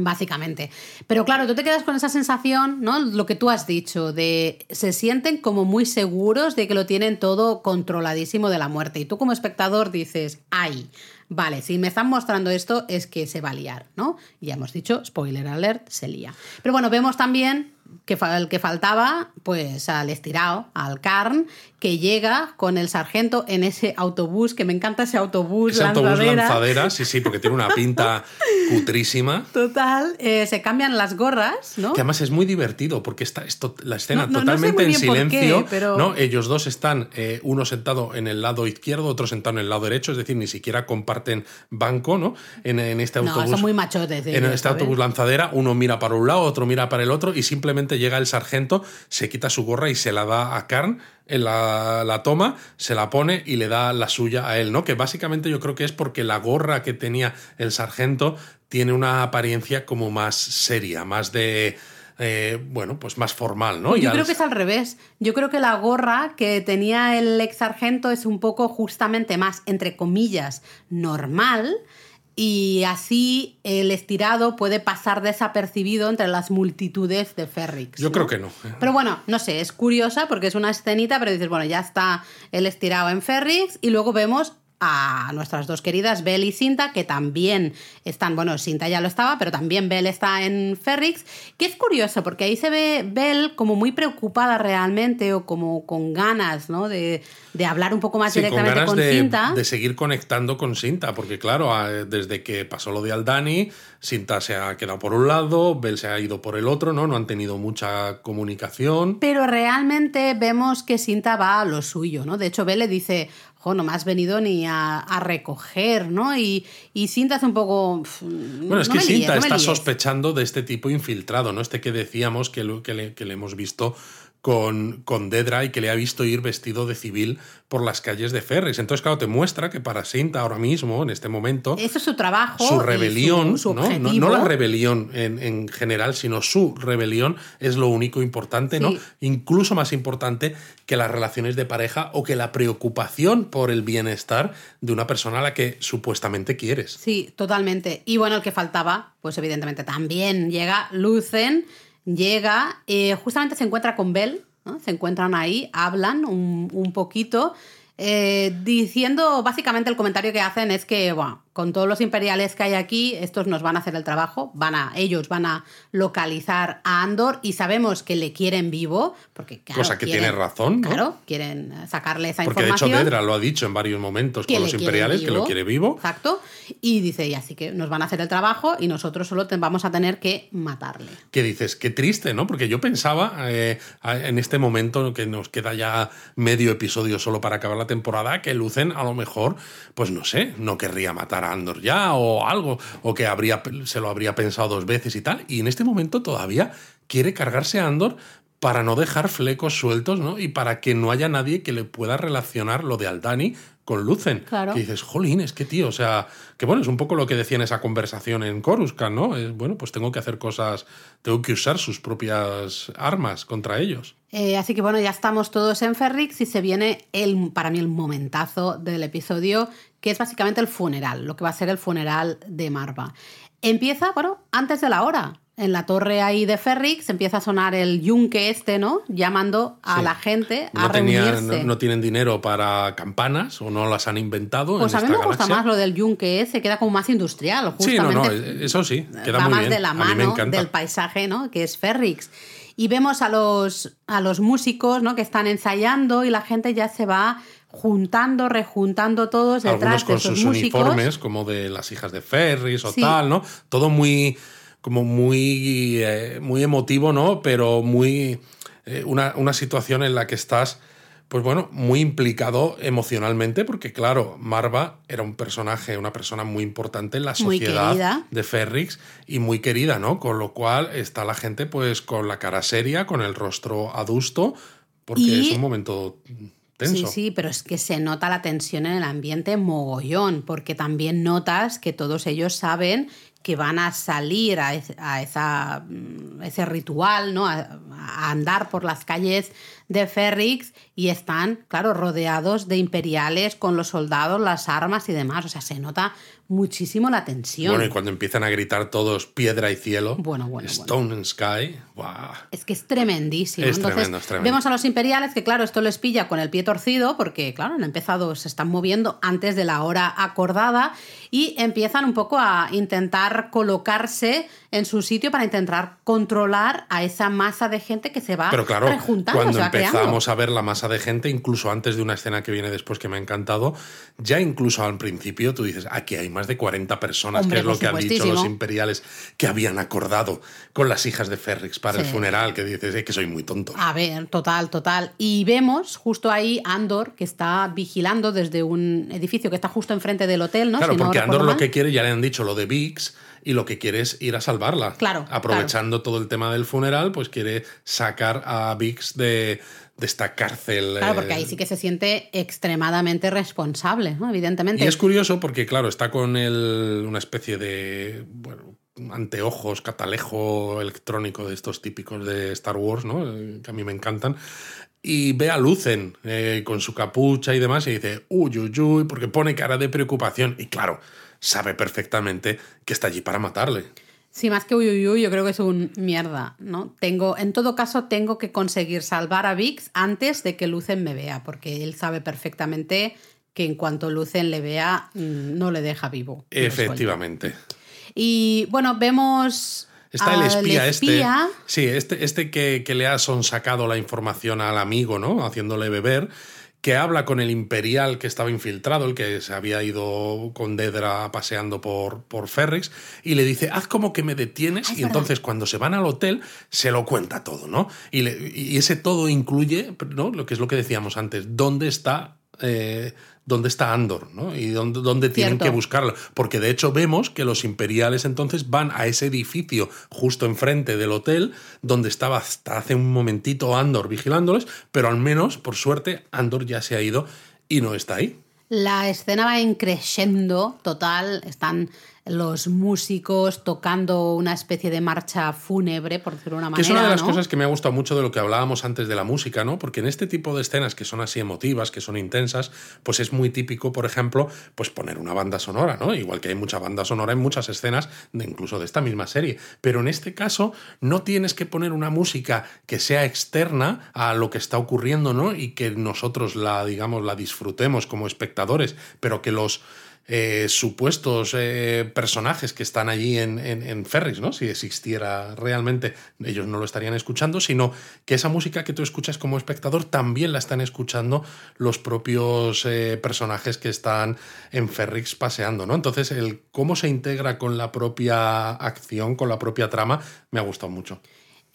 Básicamente. Pero claro, tú te quedas con esa sensación, ¿no? Lo que tú has dicho, de se sienten como muy seguros de que lo tienen todo controladísimo de la muerte. Y tú como espectador dices, ay, vale, si me están mostrando esto es que se va a liar, ¿no? Ya hemos dicho, spoiler alert, se lía. Pero bueno, vemos también que el que faltaba, pues al estirado, al Carn, que llega con el sargento en ese autobús, que me encanta ese autobús. Ese autobús lanzadera, sí, sí, porque tiene una pinta cutrísima. Total, eh, se cambian las gorras, ¿no? Que además es muy divertido, porque está esto, la escena totalmente en silencio, ¿no? Ellos dos están, eh, uno sentado en el lado izquierdo, otro sentado en el lado derecho, es decir, ni siquiera comparten banco, ¿no? En, este autobús. No, son muy machotes. En este autobús lanzadera, uno mira para un lado, otro mira para el otro, y simplemente llega el sargento, se quita su gorra y se la da a Karn en la, toma, se la pone y le da la suya a él, ¿no? Que básicamente yo creo que es porque la gorra que tenía el sargento tiene una apariencia como más seria, más de... Eh, bueno, pues más formal, ¿no? Yo creo que es al revés. Yo creo que la gorra que tenía el ex sargento es un poco justamente más, entre comillas, normal y así el estirado puede pasar desapercibido entre las multitudes de Ferrix. Yo creo que no. ¿eh? Pero bueno, no sé, es curiosa porque es una escenita, pero dices, bueno, ya está el estirado en Ferrix y luego vemos a nuestras dos queridas Belle y Cinta, que también están, bueno, Cinta ya lo estaba, pero también Belle está en Ferrix, que es curioso, porque ahí se ve Belle como muy preocupada realmente o como con ganas, ¿no? De, hablar un poco más directamente con, Cinta. De seguir conectando con Cinta, porque claro, desde que pasó lo de Aldani, Cinta se ha quedado por un lado, Belle se ha ido por el otro, ¿no? No han tenido mucha comunicación. Pero realmente vemos que Cinta va a lo suyo, ¿no? De hecho, Belle le dice, no me has venido ni a, recoger, ¿no? Y, y Cinta hace un poco... Bueno, es que Cinta está sospechando de este tipo infiltrado, ¿no? Este que decíamos que, que, le, que le hemos visto con, con Dedra y que le ha visto ir vestido de civil por las calles de Ferris. Entonces, claro, te muestra que para Sinta ahora mismo, en este momento... Eso es su trabajo. Su rebelión, ¿no? ¿no? la rebelión en, general, sino su rebelión es lo único importante, ¿no? Incluso más importante que las relaciones de pareja o que la preocupación por el bienestar de una persona a la que supuestamente quieres. Sí, totalmente. Y bueno, el que faltaba, pues evidentemente también llega Lucen llega, eh, justamente se encuentra con Bell, se encuentran ahí, hablan un, poquito, eh, diciendo básicamente el comentario que hacen es que, bueno, con todos los imperiales que hay aquí, estos nos van a hacer el trabajo, van a, ellos van a localizar a Andor y sabemos que le quieren vivo, porque Cosa que tiene razón, ¿no? Claro, quieren sacarle esa porque información. Porque de hecho Dedra lo ha dicho en varios momentos con los imperiales, que lo quiere vivo. Exacto. Y dice, y así que nos van a hacer el trabajo y nosotros solo vamos a tener que matarle. ¿Qué dices? Qué triste, ¿no? Porque yo pensaba eh, en este momento que nos queda ya medio episodio solo para acabar la temporada, que Lucen a lo mejor, pues no sé, no querría matar a Andor ya o algo, o que habría, se lo habría pensado dos veces y tal, y en este momento todavía quiere cargarse a Andor para no dejar flecos sueltos, ¿no? Y para que no haya nadie que le pueda relacionar lo de Aldani con Lucen. Claro. Que dices, jolín, es que tío, o sea, que bueno, es un poco lo que decía en esa conversación en Coruscant, ¿no? Es, bueno, pues tengo que hacer cosas, tengo que usar sus propias armas contra ellos. Eh, así que bueno, ya estamos todos en Ferrix y se viene el, para mí el momentazo del episodio, que es básicamente el funeral, lo que va a ser el funeral de Marva. Empieza, bueno, antes de la hora en la torre ahí de Ferrix empieza a sonar el yunque este, ¿no? Llamando a la gente a reunirse. no, tienen dinero para campanas o no las han inventado. Pues a mí me gusta más lo del yunque ese, queda como más industrial. Justamente sí, eso sí, queda va más de la mano del paisaje, ¿no? Que es Ferrix. Y vemos a los, a los músicos, ¿no? Que están ensayando y la gente ya se va juntando, rejuntando todos detrás con de sus uniformes, como de las hijas de Ferris o tal, ¿no? Todo muy como muy, eh, muy emotivo, ¿no? Pero muy. Eh, una, una, situación en la que estás, pues bueno, muy implicado emocionalmente, porque claro, Marva era un personaje, una persona muy importante en la sociedad de Ferrix y muy querida, ¿no? Con lo cual está la gente, pues, con la cara seria, con el rostro adusto, porque es un momento. Sí, sí, pero es que se nota la tensión en el ambiente mogollón, porque también notas que todos ellos saben que van a salir a, esa, mm, ese ritual, ¿no? A, a, andar por las calles de Ferrix y están, claro, rodeados de imperiales con los soldados, las armas y demás. O sea, se nota muchísimo la tensión. Bueno, y cuando empiezan a gritar todos piedra y cielo, bueno, bueno, Stone and Sky, wow. Es que es tremendísimo. Es Entonces, tremendo, es tremendo. vemos a los imperiales que, claro, esto les pilla con el pie torcido porque, claro, han empezado, se están moviendo antes de la hora acordada y empiezan un poco a intentar colocarse en su sitio para intentar controlar a esa masa de gente que se va Pero claro, rejuntando. cuando se va empezamos creando. a ver la masa de gente, incluso antes de una escena que viene después que me ha encantado, ya incluso al principio tú dices, aquí hay más de 40 personas, Hombre, que es lo que han dicho los imperiales que habían acordado con las hijas de Ferrix para el funeral, que dices, "Eh, que soy muy tonto. A ver, total, total. Y vemos justo ahí Andor que está vigilando desde un edificio que está justo enfrente del hotel, ¿no? Claro, Si porque Andor lo que quiere, ya le han dicho lo de Vix, y lo que quiere es ir a salvarla. Claro, Aprovechando todo el tema del funeral, pues quiere sacar a Vix de, de esta cárcel. Claro, eh, porque ahí sí que se siente extremadamente responsable, ¿no? Evidentemente. Y es curioso porque, claro, está con el, una especie de bueno, anteojos, catalejo electrónico de estos típicos de Star Wars, ¿no? Eh, Que a mí me encantan. Y ve a Lucen eh, con su capucha y demás y dice, uy, uy, uy, porque pone cara de preocupación. Y claro, sabe perfectamente que está allí para matarle. Sí, más que uy, uy, uy, yo creo que es un mierda, ¿no? Tengo, en todo caso, tengo que conseguir salvar a Vix antes de que Lucen me vea, porque él sabe perfectamente que en cuanto Lucen le vea, mm, no le deja vivo. Efectivamente. Y bueno, vemos. Está el espía. este. Sí, este, este que, que le ha sonsacado la información al amigo, ¿no? Haciéndole beber. Que habla con el imperial que estaba infiltrado, el que se había ido con Dedra paseando por, por Ferrix, y le dice: Haz como que me detienes. Es y entonces, cuando se van al hotel, se lo cuenta todo, ¿no? Y, le- y ese todo incluye, ¿no? Lo que es lo que decíamos antes: ¿dónde está. eh, ¿Dónde está Andor? ¿no? Y dónde, dónde tienen Cierto. que buscarlo. Porque de hecho vemos que los imperiales entonces van a ese edificio justo enfrente del hotel donde estaba hasta hace un momentito Andor vigilándoles, pero al menos, por suerte, Andor ya se ha ido y no está ahí. La escena va en crescendo total. Están los músicos tocando una especie de marcha fúnebre, por decirlo de una Que manera. es una de las ¿no? cosas que me ha gustado mucho de lo que hablábamos antes de la música, ¿no? Porque en este tipo de escenas que son así emotivas, que son intensas, pues es muy típico, por ejemplo, pues poner una banda sonora, ¿no? Igual que hay mucha banda sonora en muchas escenas, de, incluso de esta misma serie. Pero en este caso no tienes que poner una música que sea externa a lo que está ocurriendo, ¿no? Y que nosotros la, digamos, la disfrutemos como espectadores, pero que los eh, supuestos eh, personajes que están allí en, en, en Ferris, ¿no? Si existiera realmente, ellos no lo estarían escuchando, sino que esa música que tú escuchas como espectador también la están escuchando los propios eh, personajes que están en Ferrix paseando, ¿no? Entonces, el cómo se integra con la propia acción, con la propia trama, me ha gustado mucho.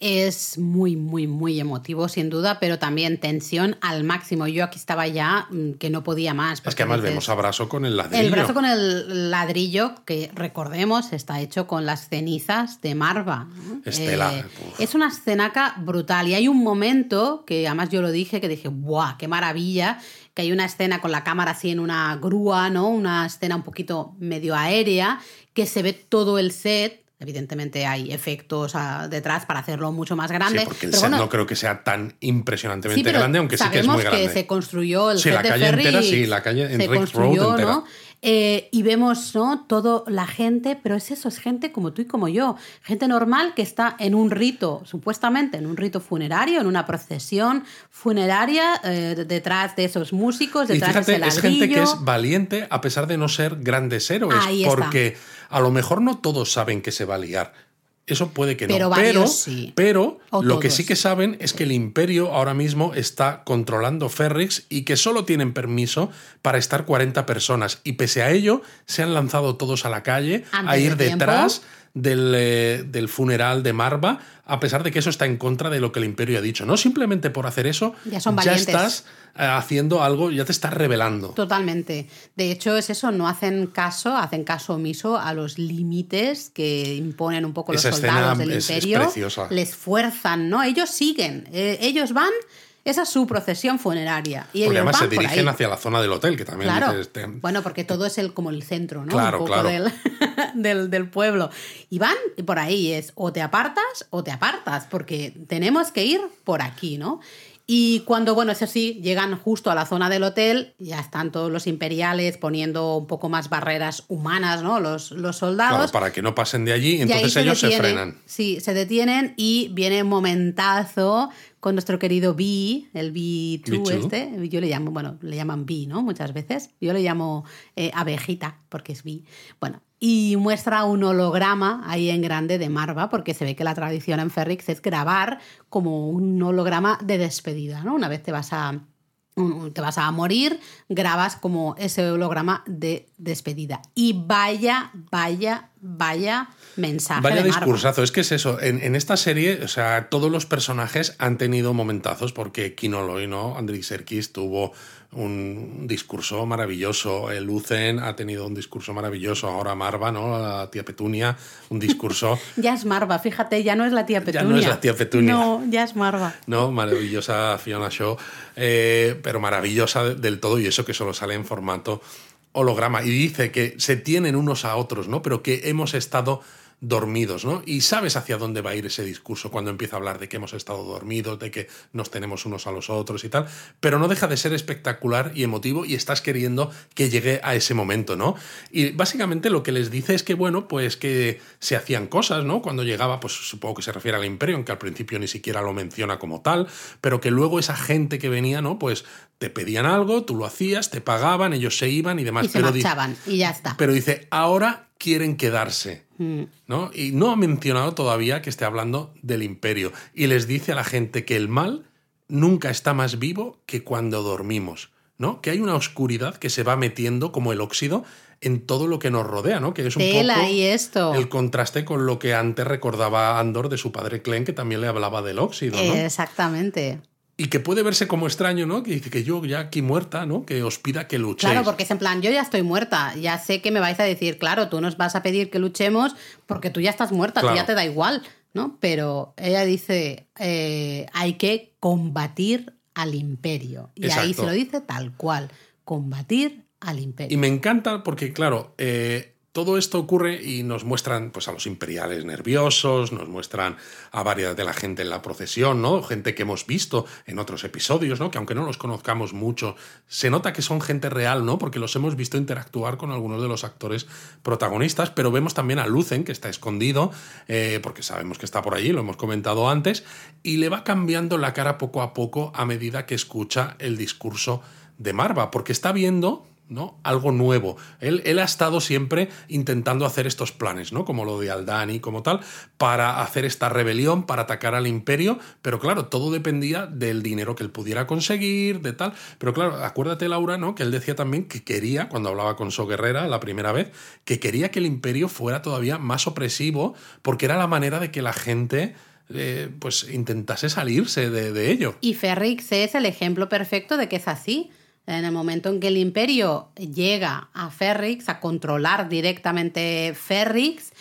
Es muy, muy, muy emotivo, sin duda, pero también tensión al máximo. Yo aquí estaba ya mm, que no podía más. Es que además dices, vemos a Brazo con el ladrillo. El brazo con el ladrillo, que recordemos, está hecho con las cenizas de Marva. Estela, Eh, es una escenaca brutal. Y hay un momento que además yo lo dije, que dije, ¡buah, qué maravilla! Que hay una escena con la cámara así en una grúa, ¿no? Una escena un poquito medio aérea, que se ve todo el set. Evidentemente hay efectos ah, detrás para hacerlo mucho más grande. Sí, porque el pero set bueno, no creo que sea tan impresionantemente Sí, pero grande, aunque sí que es muy grande. se construyó el Sí, set la de calle entera, sí, la calle en se Rick construyó, Road entera. ¿no? Eh, y vemos, ¿no? Todo la gente, pero es eso, es gente como tú y como yo, gente normal que está en un rito, supuestamente en un rito funerario, en una procesión funeraria, eh, detrás de esos músicos, Y detrás fíjate, de ese es gente que es valiente a pesar de no ser grandes héroes, Ahí está. A lo mejor no todos saben que se va a liar. Eso puede que no. Pero sí. pero O lo que sí que saben es que el imperio ahora mismo está controlando Ferrix y que solo tienen permiso para estar 40 personas. Y pese a ello, se han lanzado todos a la calle a de ir tiempo. Del, eh, del funeral de Marva, a pesar de que eso está en contra de lo que el imperio ha dicho. No simplemente por hacer eso, Ya son estás eh, haciendo algo, ya te estás revelando. Totalmente. De hecho, es eso, no hacen caso, hacen caso omiso a los límites que imponen un poco Esa los soldados del es- es imperio. preciosa. Les fuerzan, ¿no? Ellos siguen, eh, ellos van Esa es su procesión funeraria. Y Porque además se dirigen hacia la zona del hotel, que también Claro. dices, te- Bueno, porque todo es el, como el centro, ¿no? Claro, Un poco claro. Del, del, del pueblo. Y van por ahí es o te apartas o te apartas, porque tenemos que ir por aquí, ¿no? Y cuando, bueno, eso sí, llegan justo a la zona del hotel, ya están todos los imperiales poniendo un poco más barreras humanas, ¿no? Los, los soldados. claro, para que no pasen de allí, entonces ellos se frenan. Sí, se detienen y viene un momentazo con nuestro querido B, el B2 B2. este. Yo le llamo, bueno, le llaman B, ¿no? Muchas veces. Yo le llamo eh, abejita porque es B. Bueno, y muestra un holograma ahí en grande de Marva porque se ve que la tradición en Ferrix es grabar como un holograma de despedida, ¿no? Una vez te vas a te vas a morir, grabas como ese holograma de despedida. Y vaya, vaya, vaya mensaje. Vaya de discursazo, es que es eso. En, en esta serie, o sea, todos los personajes han tenido momentazos porque Kinoloy, ¿no? Andriy Serkis tuvo un discurso maravilloso. El Lucen ha tenido un discurso maravilloso. Ahora Marva, ¿no? La tía Petunia, un discurso. Ya es Marva, fíjate, ya no es la tía Ya Petunia. no es la tía Petunia. No, ya es Marva. ¿no? Maravillosa Fiona Shaw, eh, pero maravillosa de- del todo y eso que solo sale en formato holograma. Y dice que se tienen unos a otros, ¿no? Pero que hemos estado dormidos, ¿no? Y sabes hacia dónde va a ir ese discurso cuando empieza a hablar de que hemos estado dormidos, de que nos tenemos unos a los otros y tal, pero no deja de ser espectacular y emotivo y estás queriendo que llegue a ese momento, ¿no? Y básicamente lo que les dice es que, bueno, pues que se hacían cosas, ¿no? Cuando llegaba, pues supongo que se refiere al imperio, aunque al principio ni siquiera lo menciona como tal, pero que luego esa gente que venía, ¿no? Pues te pedían algo, tú lo hacías, te pagaban, ellos se iban y demás. Y se pero marchaban, y ya está. pero dice, ahora quieren quedarse. Mm. ¿no? Y no ha mencionado todavía que esté hablando del imperio. Y les dice a la gente que el mal nunca está más vivo que cuando dormimos. ¿no? Que hay una oscuridad que se va metiendo como el óxido en todo lo que nos rodea, ¿no? Que es un Tela poco y esto. el contraste con lo que antes recordaba Andor de su padre Clen, que también le hablaba del óxido, ¿no? Exactamente. Y que puede verse como extraño, ¿no? Que dice que yo ya aquí muerta, ¿no? Que os pida que luchéis. Claro, porque es en plan, yo ya estoy muerta, ya sé que me vais a decir, claro, tú nos vas a pedir que luchemos porque tú ya estás muerta, Claro. tú ya te da igual, ¿no? Pero ella dice, eh, hay que combatir al imperio. Y ahí se lo dice tal cual, combatir al imperio. Y me encanta porque, claro, eh, todo esto ocurre y nos muestran pues, a los imperiales nerviosos, nos muestran a varias de la gente en la procesión, ¿no? Gente que hemos visto en otros episodios, ¿no? Que aunque no los conozcamos mucho, se nota que son gente real, ¿no? Porque los hemos visto interactuar con algunos de los actores protagonistas, pero vemos también a Lucen, que está escondido, eh, porque sabemos que está por allí, lo hemos comentado antes, y le va cambiando la cara poco a poco a medida que escucha el discurso de Marva, porque está viendo ¿no? Algo nuevo. Él, él, ha estado siempre intentando hacer estos planes, ¿no? Como lo de Aldani, como tal, para hacer esta rebelión, para atacar al imperio, pero claro, todo dependía del dinero que él pudiera conseguir, de tal. Pero claro, acuérdate, Laura, ¿no? Que él decía también que quería, cuando hablaba con So Guerrera la primera vez, que quería que el imperio fuera todavía más opresivo, porque era la manera de que la gente. Eh, pues intentase salirse de, de ello. Y Ferrix es el ejemplo perfecto de que es así. En el momento en que el imperio llega a Ferrix, a controlar directamente Ferrix,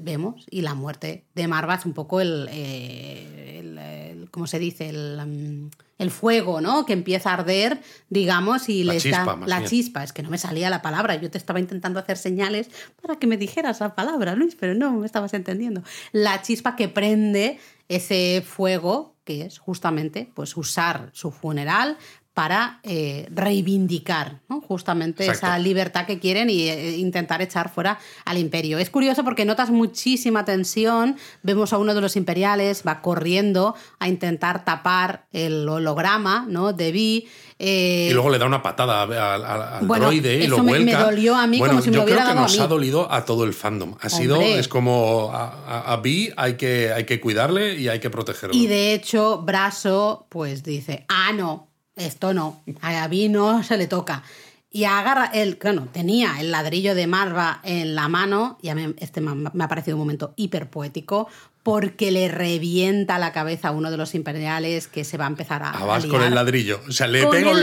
vemos, y la muerte de Marva es un poco el, eh, el, el ¿cómo se dice? El, um, el, fuego, ¿no? Que empieza a arder, digamos, y la les chispa, da la bien. chispa. Es que no me salía la palabra, yo te estaba intentando hacer señales para que me dijeras la palabra, Luis, pero no me estabas entendiendo. La chispa que prende ese fuego, que es justamente pues usar su funeral para eh, reivindicar ¿no? justamente Exacto. esa libertad que quieren y eh, intentar echar fuera al imperio. Es curioso porque notas muchísima tensión, vemos a uno de los imperiales, va corriendo a intentar tapar el holograma ¿no? de Vi. Eh, y luego le da una patada al, al, bueno, droide y eso lo me, vuelca. me dolió a mí bueno, como si me yo lo hubiera creo que dado nos a mí. ha dolido a todo el fandom. Ha sido, es como a, a, a Vi hay que, hay que cuidarle y hay que protegerlo. Y de hecho, Braso, pues dice, ah, no, esto no, a Vi no se le toca. Y agarra el, bueno, tenía el ladrillo de Marva en la mano, y a mí este me ha, parecido un momento hiper poético, porque le revienta la cabeza a uno de los imperiales que se va a empezar a. Ah, vas a con el ladrillo. O sea, le el un ladrillo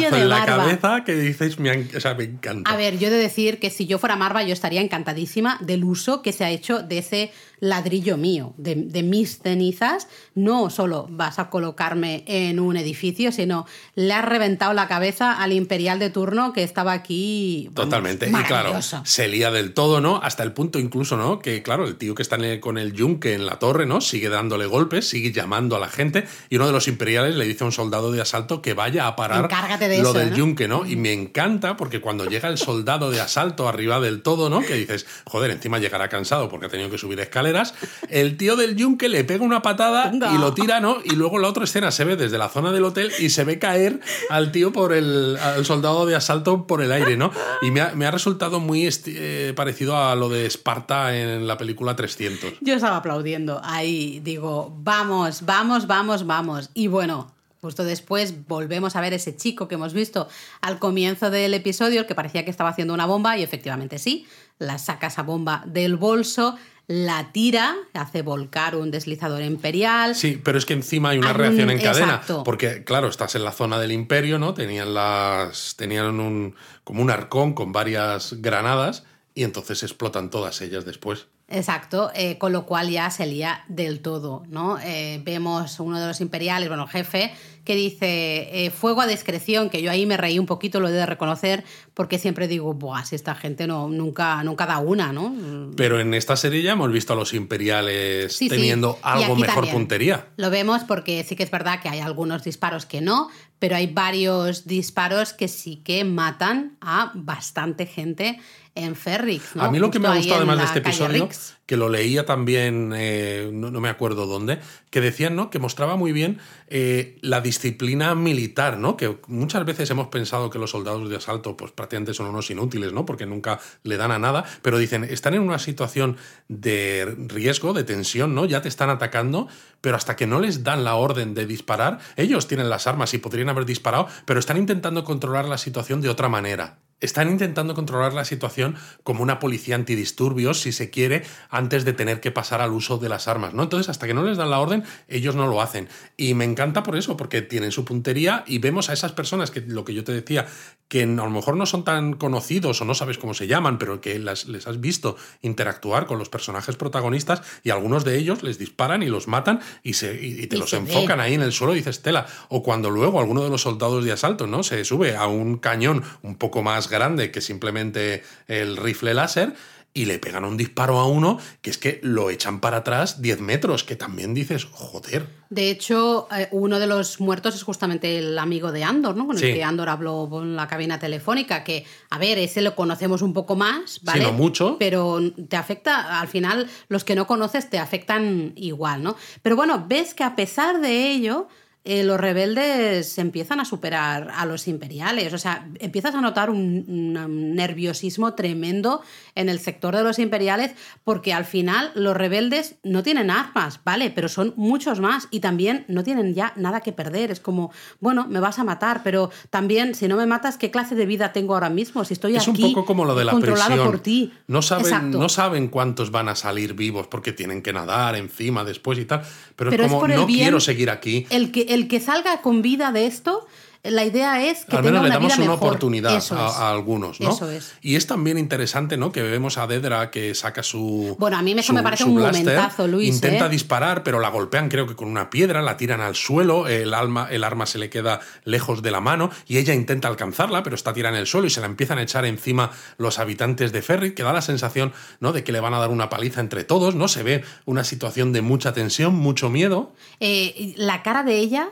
ladrillazo en la cabeza que dices, me, han- o sea, me encanta. A ver, yo he de decir que si yo fuera Marva, yo estaría encantadísima del uso que se ha hecho de ese ladrillo mío, de, de mis cenizas. No solo vas a colocarme en un edificio, sino le has reventado la cabeza al imperial de turno que estaba aquí. vamos, Totalmente. Y claro, se lía del todo, ¿no? Hasta el punto incluso, ¿no? Que claro, el tío que está en el- con el yunque en la torre, ¿no? Sigue dándole golpes, sigue llamando a la gente y uno de los imperiales le dice a un soldado de asalto que vaya a parar de lo eso, del ¿no? yunque, ¿no? Y me encanta porque cuando llega el soldado de asalto arriba del todo, ¿no? Que dices, joder, encima llegará cansado porque ha tenido que subir escaleras, el tío del yunque le pega una patada y lo tira, ¿no? Y luego la otra escena se ve desde la zona del hotel y se ve caer al tío por el al soldado de asalto por el aire, ¿no? Y me ha, me ha resultado muy eh, parecido a lo de Esparta en la película 300. Yo estaba aplaudiendo. Ahí digo, vamos, vamos, vamos, vamos. Y bueno, justo después volvemos a ver ese chico que hemos visto al comienzo del episodio, el que parecía que estaba haciendo una bomba, y efectivamente sí, la saca esa bomba del bolso, la tira, hace volcar un deslizador imperial. Sí, pero es que encima hay una Hay un- reacción en cadena. exacto. Porque, claro, estás en la zona del imperio, ¿no? Tenían las. Tenían un. como un arcón con varias granadas. Y entonces explotan todas ellas después. Exacto, eh, con lo cual ya se lía del todo, ¿no? Eh, vemos uno de los imperiales, bueno, jefe, que dice eh, fuego a discreción, que yo ahí me reí un poquito, lo he de reconocer, porque siempre digo, buah, si esta gente no, nunca, nunca da una, ¿no? Pero en esta serie ya hemos visto a los imperiales Sí, sí. teniendo Y algo mejor también. puntería. Lo vemos porque sí que es verdad que hay algunos disparos que no, pero hay varios disparos que sí que matan a bastante gente en Ferrix. ¿no? A mí lo que me Justo ha gustado además de este episodio, Rix. que lo leía también, eh, no, no me acuerdo dónde, que decían ¿no? que mostraba muy bien eh, la disciplina militar, ¿no? que muchas veces hemos pensado que los soldados de asalto pues, prácticamente son unos inútiles, ¿no? porque nunca le dan a nada, pero dicen, están en una situación de riesgo, de tensión, ¿no? ya te están atacando, pero hasta que no les dan la orden de disparar, ellos tienen las armas y podrían haber disparado, pero están intentando controlar la situación de otra manera. Están intentando controlar la situación como una policía antidisturbios, si se quiere, antes de tener que pasar al uso de las armas, ¿no? Entonces, hasta que no les dan la orden, ellos no lo hacen. Y me encanta por eso, porque tienen su puntería y vemos a esas personas que, lo que yo te decía, que a lo mejor no son tan conocidos o no sabes cómo se llaman, pero que las- les has visto interactuar con los personajes protagonistas y algunos de ellos les disparan y los matan y, se, y, y te Y los enfocan ve. ahí en el suelo y dices, tela. O cuando luego alguno de los soldados de asalto, ¿no? Se sube a un cañón un poco más grande que simplemente el rifle láser y le pegan un disparo a uno que es que lo echan para atrás 10 metros, que también dices, joder. De hecho, eh, uno de los muertos es justamente el amigo de Andor, ¿no? Con Sí. el que Andor habló en la cabina telefónica, que, a ver, ese lo conocemos un poco más, ¿vale? no mucho. Pero te afecta, al final, los que no conoces te afectan igual, ¿no? Pero bueno, ves que a pesar de ello, eh, los rebeldes empiezan a superar a los imperiales. O sea, empiezas a notar un, un nerviosismo tremendo en el sector de los imperiales porque al final los rebeldes no tienen armas, ¿vale? Pero son muchos más y también no tienen ya nada que perder. Es como, bueno, me vas a matar, pero también si no me matas, ¿qué clase de vida tengo ahora mismo? Si estoy Es un aquí poco como lo de la controlado prisión. por ti. No saben, Exacto. no saben cuántos van a salir vivos porque tienen que nadar encima después y tal. Pero, Pero es es como, no bien- quiero seguir aquí. El que, el que salga con vida de esto, la idea es que Al tenga menos le una damos vida una mejor. oportunidad Eso a, es. a algunos, ¿no? Eso es. Y es también interesante, ¿no? Que vemos a Dedra que saca su. Bueno, a mí eso su- me parece un blaster, momentazo, Luis, Intenta ¿eh? disparar, pero la golpean, creo que con una piedra, la tiran al suelo, el, alma, el arma se le queda lejos de la mano y ella intenta alcanzarla, pero está tirada en el suelo y se la empiezan a echar encima los habitantes de Ferry, que da la sensación, ¿no? De que le van a dar una paliza entre todos, ¿no? Se ve una situación de mucha tensión, mucho miedo, Eh, la cara de ella,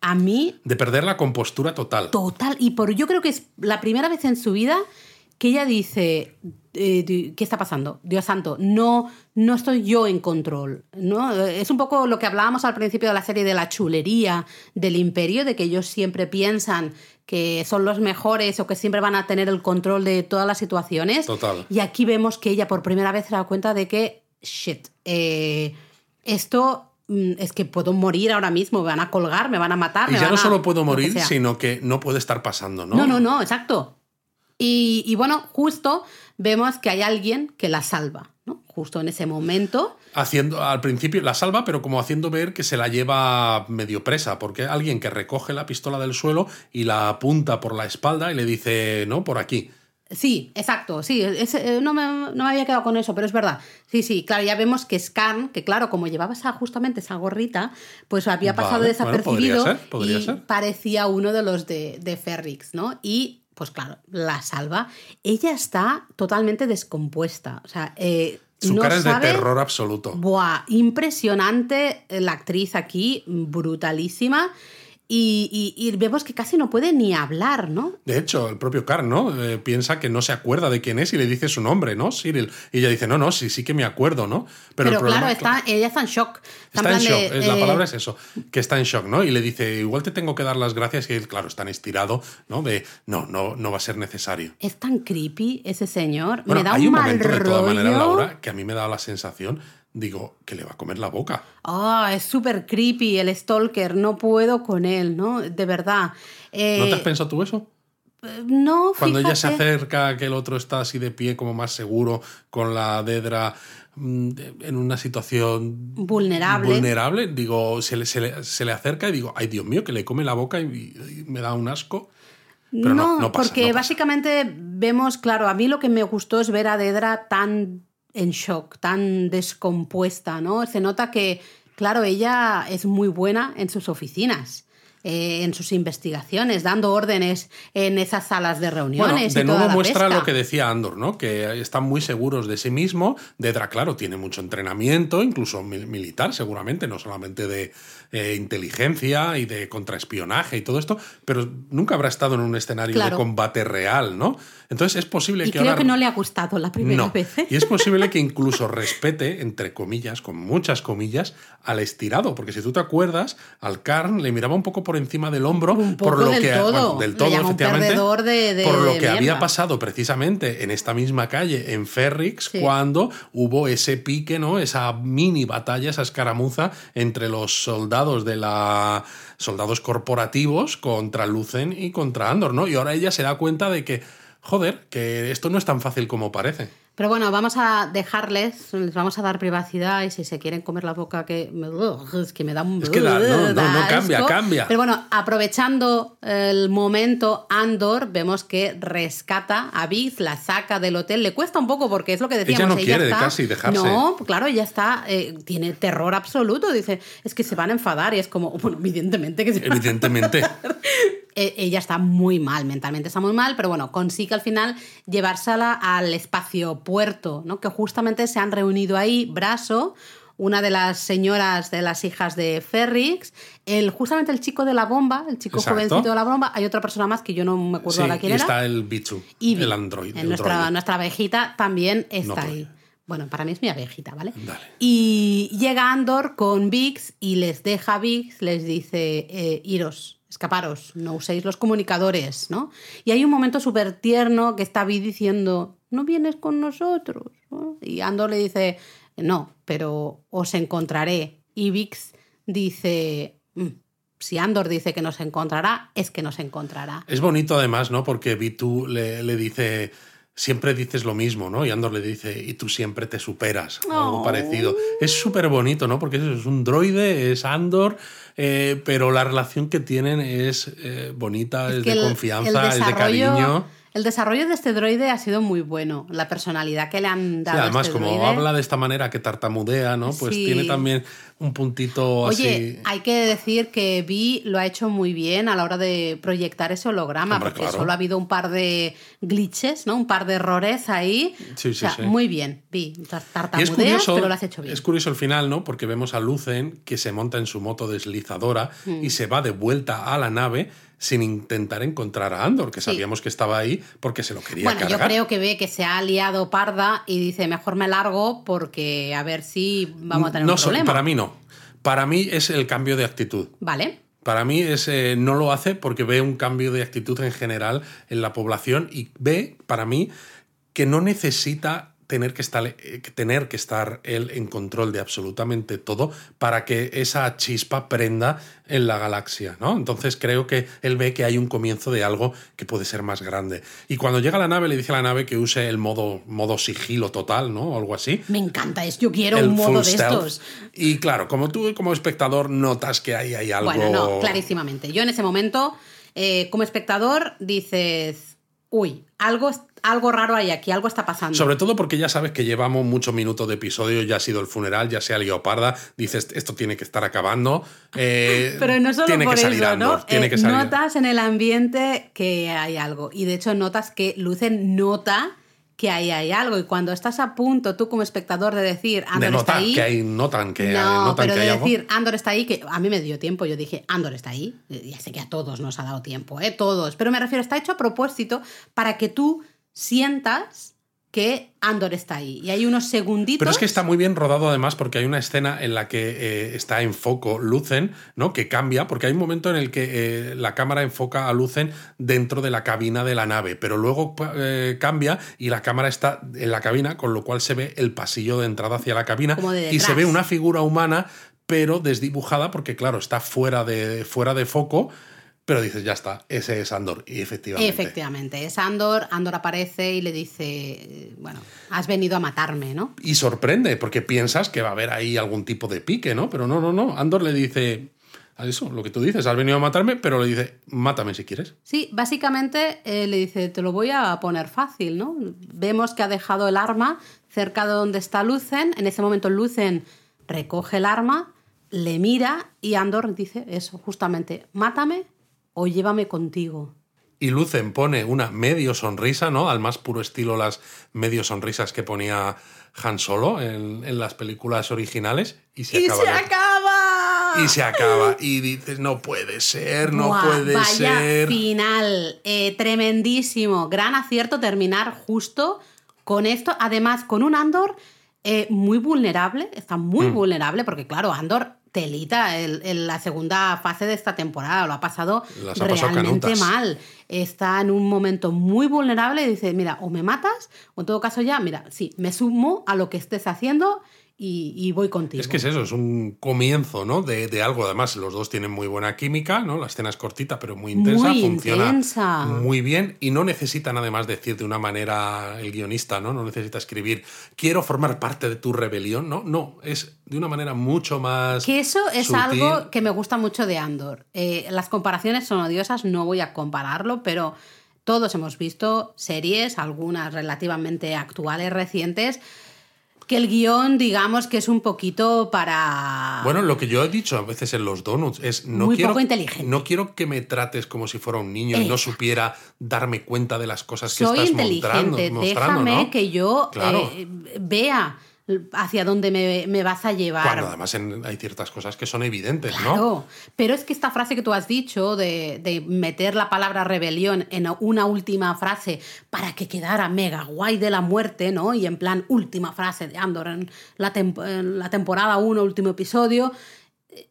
a mí, de perder la compostura total. total. Y por yo creo que es la primera vez en su vida que ella dice. eh, ¿Qué está pasando? Dios santo, no, no estoy yo en control. ¿no? Es un poco lo que hablábamos al principio de la serie de la chulería del imperio, de que ellos siempre piensan que son los mejores o que siempre van a tener el control de todas las situaciones. Total. Y aquí vemos que ella por primera vez se da cuenta de que, shit, eh, esto es que puedo morir ahora mismo, me van a colgar, me van a matar. Y me ya van no a- solo puedo que morir, sino que no puede estar pasando, ¿no? No, no, no, exacto. Y, y bueno, justo vemos que hay alguien que la salva. ¿no? Justo en ese momento. Haciendo, al principio la salva, pero como haciendo ver que se la lleva medio presa, porque alguien que recoge la pistola del suelo y la apunta por la espalda y le dice, no, por aquí. Sí, exacto, sí, eh, no, me, no, me, había quedado con eso, pero es verdad. Sí, sí, claro, ya vemos que Scan, que claro, como llevaba esa, justamente esa gorrita, pues había pasado desapercibido y parecía uno de los de, de Ferrix, ¿no? Y pues claro, la salva. Ella está totalmente descompuesta, o sea... Eh, Su cara es de terror absoluto. Buah, impresionante la actriz aquí, brutalísima. Y, vemos que casi no puede ni hablar, ¿no? De hecho, el propio Carl, ¿no? Eh, piensa que no se acuerda de quién es y le dice su nombre, ¿no? Cyril. Y ella dice, no, no, sí, sí que me acuerdo, ¿no? Pero, claro, está, ella está en shock. Está, en, shock, la eh, palabra es eso, que está en shock, ¿no? Y le dice, igual te tengo que dar las gracias y él, claro, está estirado, ¿no? De, no, no, no va a ser necesario. Es tan creepy ese señor. me da un, un momento, de todas maneras, Laura, que a mí me da la sensación digo, que le va a comer la boca. Ah, es súper creepy el stalker, no puedo con él, ¿no? De verdad. ¿No te has eh, pensado tú eso? Eh, no, Cuando ella se acerca, que el otro está así de pie, como más seguro, con la dedra mm, en una situación vulnerable. Vulnerable, digo, se le, se le, acerca y digo, ay Dios mío, que le come la boca y, me da un asco. Pero no, no, porque básicamente vemos, claro, a mí lo que me gustó es ver a Dedra tan en shock, tan descompuesta, ¿no? Se nota que, claro, ella es muy buena en sus oficinas. Eh, en sus investigaciones, dando órdenes en esas salas de reuniones. de nuevo muestra lo que decía Andor, ¿no? Que están muy seguros de sí mismo. Dedra, claro, tiene mucho entrenamiento, incluso militar, seguramente, no solamente de eh, inteligencia y de contraespionaje y todo esto, pero nunca habrá estado en un escenario de combate real, ¿no? Entonces es posible y que creo que no le ha gustado la primera vez. ¿eh? Y es posible que incluso respete, entre comillas, con muchas comillas, al estirado, porque si tú te acuerdas, al Karn le miraba un poco por encima del hombro, por lo que todo. del todo, efectivamente, de, por lo que había pasado precisamente en esta misma calle, en Ferrix, cuando hubo ese pique, ¿no? Esa mini batalla, esa escaramuza entre los soldados de la soldados corporativos contra Lucen y contra Andor, ¿no? Y ahora ella se da cuenta de que joder, que esto no es tan fácil como parece. Pero bueno, vamos a dejarles, les vamos a dar privacidad y si se quieren comer la boca, que, es que me da un... Es que no, no, no, cambia, cambia. Pero bueno, aprovechando el momento, Andor, vemos que rescata a Biggs, la saca del hotel. Le cuesta un poco porque es lo que decíamos. Ella no quiere casi dejarse. No, claro, ella está, eh, tiene terror absoluto. Dice, es que se van a enfadar y es como, bueno, evidentemente que se Evidentemente. E, ella está muy mal, mentalmente está muy mal, pero bueno, consigue al final llevársela al espacio puerto, ¿no? Que justamente se han reunido ahí Braso, una de las señoras de las hijas de Ferrix, el, justamente el chico de la bomba, el chico jovencito de la bomba, hay otra persona más que yo no me acuerdo ahora quién y está el Bichu, el android. nuestra, nuestra abejita también está ahí. Bueno, para mí es mi abejita, ¿vale? Y llega Andor con Vix y les deja Vix, les dice, eh, iros, escaparos, no uséis los comunicadores, ¿no? Y hay un momento súper tierno que está Vi diciendo, no vienes con nosotros. Y Andor le dice, no, pero os encontraré. Y Vix dice, mm, si Andor dice que nos encontrará, es que nos encontrará. Es bonito además, ¿no? Porque Vitu le, le dice siempre dices lo mismo, ¿no? Y Andor le dice, y tú siempre te superas, algo parecido. Es súper bonito, ¿no? Porque es un droide, es Andor, eh, pero la relación que tienen es eh, bonita, es, de confianza, es de cariño. El desarrollo de este droide ha sido muy bueno. La personalidad que le han dado. Sí, además, este como habla de esta manera que tartamudea, ¿no? Pues tiene también un puntito Oye, hay que decir que Vi lo ha hecho muy bien a la hora de proyectar ese holograma, porque solo ha habido un par de glitches, ¿no? Un par de errores ahí. Sí, sí, sí. Muy bien, Vi. Tartamudeas, pero lo has hecho bien. Es curioso el final, ¿no? Porque vemos a Lucen que se monta en su moto deslizadora y mm. se va de vuelta a la nave sin intentar encontrar a Andor, que sabíamos que estaba ahí porque se lo quería bueno, yo creo que ve que se ha liado parda y dice, mejor me largo porque a ver si vamos a tener un problema. Para mí no. Para mí es el cambio de actitud. Vale. Para mí es, eh, no lo hace porque ve un cambio de actitud en general en la población y ve, para mí, que no necesita tener que, estar, eh, tener que estar él en control de absolutamente todo para que esa chispa prenda en la galaxia, ¿no? Entonces creo que él ve que hay un comienzo de algo que puede ser más grande. Y cuando llega a la nave le dice a la nave que use el modo, modo sigilo total, ¿no? O algo así. Me encanta, es yo quiero un modo de estos. Y claro, como tú como espectador notas que ahí hay algo... Bueno, no, clarísimamente. Yo en ese momento, eh, como espectador, dices, uy, algo, algo raro hay aquí, algo está pasando. Sobre todo porque ya sabes que llevamos muchos minutos de episodio, ya ha sido el funeral, ya sea Leoparda, dices, esto tiene que estar acabando. Eh, Pero no solo por eso, ¿no? Tiene eh, que salir. Notas en el ambiente que hay algo. Y de hecho notas que Lucen nota que ahí hay algo. Y cuando estás a punto, tú como espectador, de decir, Andor está ahí. Que hay, notan que, no, notan pero que de hay decir, Andor está ahí, que a mí me dio tiempo. Yo dije, Andor está ahí. Ya sé que a todos nos ha dado tiempo, ¿eh? Todos. Pero me refiero, está hecho a propósito para que tú sientas que Andor está ahí. Y hay unos segunditos. Pero es que está muy bien rodado además porque hay una escena en la que eh, está en foco Lucen, ¿no? Que cambia, porque hay un momento en el que eh, la cámara enfoca a Lucen dentro de la cabina de la nave, pero luego eh, cambia y la cámara está en la cabina, con lo cual se ve el pasillo de entrada hacia la cabina y se ve una figura humana pero desdibujada porque claro, está fuera de, fuera de foco pero dices, ya está, ese es Andor. Y efectivamente. Efectivamente, es Andor. Andor aparece y le dice, bueno, has venido a matarme, ¿no? Y sorprende, porque piensas que va a haber ahí algún tipo de pique, ¿no? Pero no, no, no. Andor le dice, a eso, lo que tú dices, has venido a matarme, pero le dice, mátame si quieres. Sí, básicamente eh, le dice, te lo voy a poner fácil, ¿no? Vemos que ha dejado el arma cerca de donde está Lucen. En ese momento Lucen recoge el arma, le mira y Andor dice eso, justamente, mátame o llévame contigo. Y Lucen pone una medio sonrisa, ¿no? Al más puro estilo las medio sonrisas que ponía Han Solo en, las películas originales. Y se acaba. Se acaba! Y se acaba. Y dices, no puede ser, no puede vaya ser. Final, eh, tremendísimo. Gran acierto terminar justo con esto. Además, con un Andor eh, muy vulnerable. Está muy mm. vulnerable, porque claro, Andor telita en la segunda fase de esta temporada. Lo ha pasado realmente mal. Está en un momento muy vulnerable y dice, mira, o me matas, o en todo caso ya, mira, sí, me sumo a lo que estés haciendo y, voy contigo. Es que es eso, es un comienzo, ¿no? De, algo. Además, los dos tienen muy buena química, ¿no? La escena es cortita, pero muy intensa. Muy funciona intensa. muy bien y no necesitan además decir de una manera el guionista, ¿no? No necesita escribir, quiero formar parte de tu rebelión, ¿no? No, es de una manera mucho más. Que eso es algo que me gusta mucho de Andor. Eh, las comparaciones son odiosas, no voy a compararlo, pero todos hemos visto series, algunas relativamente actuales, recientes que el guion, digamos que es un poquito para. Bueno, lo que yo he dicho a veces en los donuts es no Muy quiero. poco inteligente. No quiero que me trates como si fuera un niño y no supiera darme cuenta de las cosas que Soy estás inteligente, mostrando. Déjame que yo eh, vea hacia dónde me, vas a llevar. Cuando además hay ciertas cosas que son evidentes, claro, ¿no? Pero es que esta frase que tú has dicho de, meter la palabra rebelión en una última frase para que quedara mega guay de la muerte, ¿no? Y en plan última frase de Andor en la, en la temporada 1, último episodio.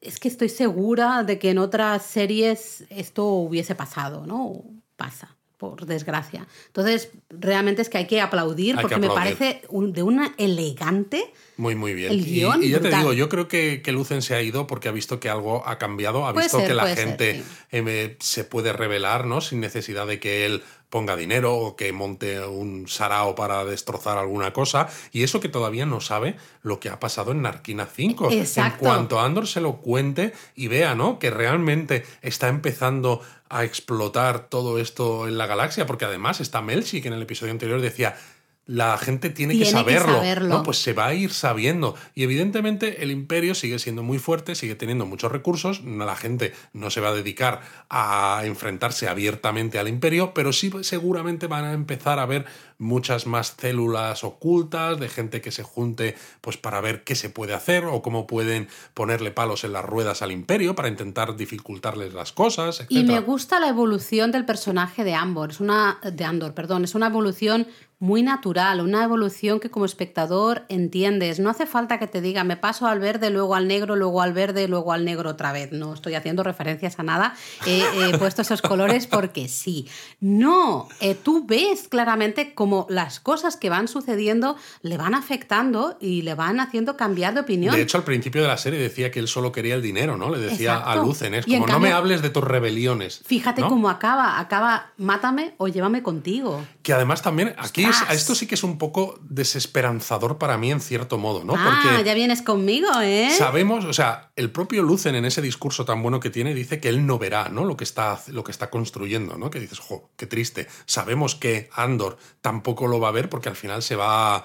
Es que estoy segura de que en otras series esto hubiese pasado, ¿no? Pasa por desgracia. Entonces, realmente es que hay que aplaudir porque me parece de una elegante. Muy, muy bien. El guion, y, ya te digo, yo creo que, que, Lucen se ha ido porque ha visto que algo ha cambiado, ha visto que la gente eh, se puede revelar, ¿no? Sin necesidad de que él ponga dinero o que monte un sarao para destrozar alguna cosa. Y eso que todavía no sabe lo que ha pasado en Narquina 5. Exacto. En cuanto Andor se lo cuente y vea, ¿no? Que realmente está empezando a explotar todo esto en la galaxia, porque además está Melchi, que en el episodio anterior decía, la gente tiene, que, saberlo, ¿no? Pues se va a ir sabiendo. Y evidentemente el imperio sigue siendo muy fuerte, sigue teniendo muchos recursos. La gente no se va a dedicar a enfrentarse abiertamente al imperio, pero sí seguramente van a empezar a ver muchas más células ocultas de gente que se junte pues para ver qué se puede hacer o cómo pueden ponerle palos en las ruedas al imperio para intentar dificultarles las cosas. Y me gusta la evolución del personaje de Ambor, es una de Andor, perdón, es una evolución muy natural, una evolución que como espectador entiendes. No hace falta que te diga, me paso al verde, luego al negro, luego al verde, luego al negro otra vez. No estoy haciendo referencias a nada. He, puesto esos colores porque sí. No, eh, tú ves claramente cómo como las cosas que van sucediendo le van afectando y le van haciendo cambiar de opinión. De hecho, al principio de la serie decía que él solo quería el dinero, ¿no? Le decía a. Lucen, es como no me hables de tus rebeliones. Fíjate ¿no? cómo acaba, acaba, mátame o llévame contigo. Que además también, aquí es- esto sí que es un poco desesperanzador para mí en cierto modo, ¿no? ah, Porque ya vienes conmigo, ¿eh? sabemos, o sea, el propio Lucen en ese discurso tan bueno que tiene dice que él no verá, ¿no? Lo que está, lo que está construyendo, ¿no? Que dices, jo, qué triste. Sabemos que Andor tampoco lo va a ver porque al final se va,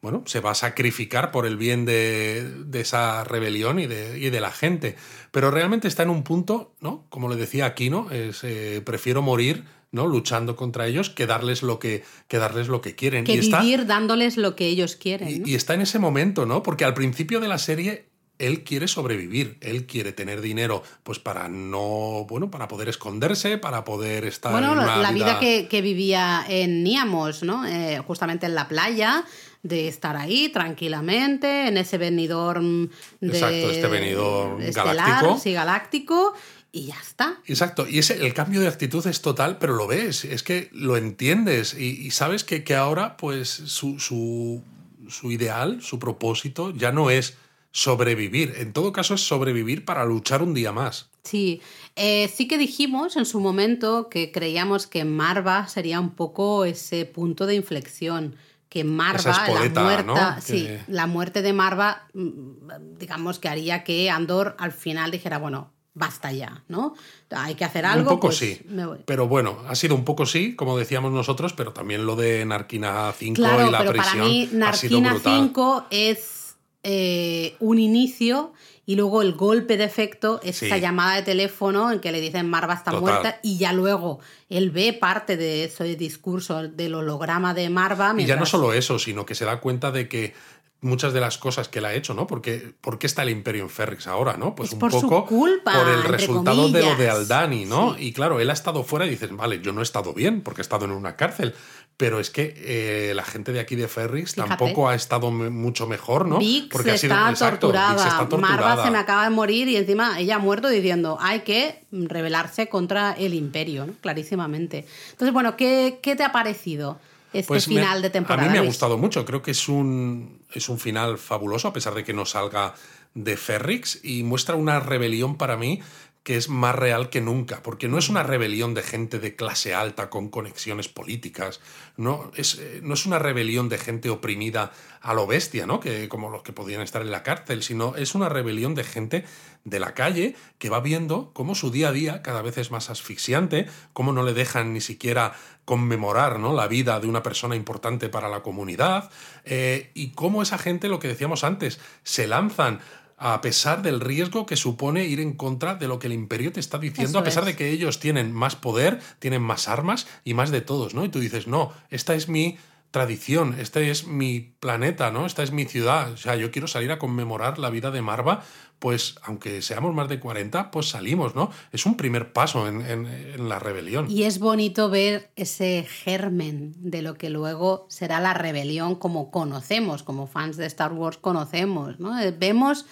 bueno, se va a sacrificar por el bien de, de esa rebelión y de, y de la gente. Pero realmente está en un punto, ¿no? Como le decía Aquino, es, eh, prefiero morir, ¿no? Luchando contra ellos que darles lo que, que darles lo que quieren. que y está, vivir dándoles lo que ellos quieren. y, ¿no? y está en ese momento, ¿no? Porque al principio de la serie él quiere sobrevivir, él quiere tener dinero, pues para no, bueno, para poder esconderse, para poder estar Bueno, en la, una la vida que, que vivía en Niamos, ¿no? Eh, justamente en la playa, de estar ahí tranquilamente, en ese venidor de... Exacto, este estelar, galáctico. Sí, galáctico, y ya está. Exacto, y ese, el cambio de actitud es total, pero lo ves, es que lo entiendes y, y sabes que, que ahora pues su, su, su ideal, su propósito ya no es sobrevivir, en todo caso es sobrevivir para luchar un día más. Sí, Eh, sí que dijimos en su momento que creíamos que Marva sería un poco ese punto de inflexión. Que Marva, espoleta, la muerte, ¿no? sí, Que- la muerte de Marva, mm, digamos que haría que Andor al final dijera, bueno, basta ya, ¿no? Hay que hacer algo. un poco pues sí. me voy. Pero bueno, ha sido un poco sí, como decíamos nosotros, pero también lo de Narquina 5 Claro, y la pero prisión para mí ha sido Narquina brutal. 5 es eh, un inicio y luego el golpe de efecto es Sí. esa llamada de teléfono en que le dicen Marva está Total. muerta y ya luego él ve parte de ese discurso del holograma de Marva. Y ya no solo eso, sino que se da cuenta de que muchas de las cosas que él ha hecho, ¿no? Porque, ¿Por qué está el Imperio en Ferrix ahora, no? Pues Es un por su poco culpa, por el resultado de lo de. Aldani, ¿no? Sí. Y claro, él ha estado fuera y dices, vale, yo no he estado bien porque he estado en una cárcel, pero es que eh, la gente de aquí de Ferrix Fíjate. tampoco ha estado me- mucho mejor, ¿no? Porque ha sido está, exacto, torturada. Vix está torturada. Marva se me acaba de morir y encima ella ha muerto diciendo hay que rebelarse contra el imperio, ¿no? clarísimamente. Entonces, bueno, ¿qué, qué te ha parecido este Pues me- final de temporada? A mí me ha Luis? gustado mucho. Creo que es un, es un final fabuloso, a pesar de que no salga de Ferrix, y muestra una rebelión para mí que es más real que nunca, porque no es una rebelión de gente de clase alta con conexiones políticas, no es, eh, no es una rebelión de gente oprimida a lo bestia, ¿no? que, como los que podían estar en la cárcel, sino es una rebelión de gente de la calle que va viendo cómo su día a día cada vez es más asfixiante, cómo no le dejan ni siquiera conmemorar ¿no? la vida de una persona importante para la comunidad, eh, y cómo esa gente, lo que decíamos antes, se lanzan a pesar del riesgo que supone ir en contra de lo que el imperio te está diciendo, Eso a pesar es. de que ellos tienen más poder, tienen más armas y más de todos, ¿no? Y tú dices, no, esta es mi tradición, este es mi planeta, ¿no? Esta es mi ciudad, o sea, yo quiero salir a conmemorar la vida de Marva, pues aunque seamos más de 40, pues salimos, ¿no? Es un primer paso en, en- en la rebelión. Y es bonito ver ese germen de lo que luego será la rebelión como conocemos, como fans de Star Wars conocemos, ¿no? Eh, Vemos,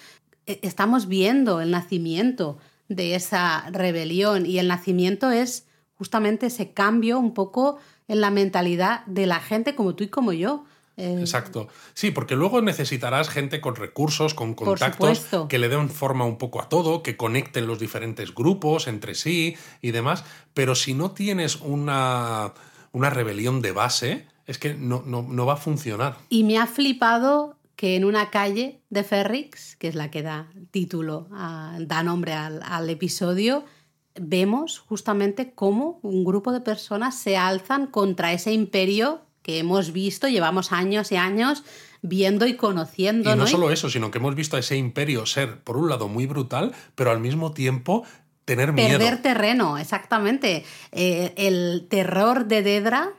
estamos viendo el nacimiento de esa rebelión y el nacimiento es justamente ese cambio un poco en la mentalidad de la gente como tú y como yo. Eh, Exacto. Sí, porque luego necesitarás gente con recursos, con contactos, que le den forma un poco a todo, que conecten los diferentes grupos entre sí y demás. Pero si no tienes una, una rebelión de base, es que no, no, no va a funcionar. Y me ha flipado que en una calle de Ferrix, que es la que da título, da nombre al, al episodio, vemos justamente cómo un grupo de personas se alzan contra ese imperio que hemos visto, llevamos años y años viendo y conociendo. Y no ¿no? solo eso, sino que hemos visto a ese imperio ser, por un lado, muy brutal, pero al mismo tiempo tener miedo. Perder terreno, exactamente. Eh, el terror de Dedra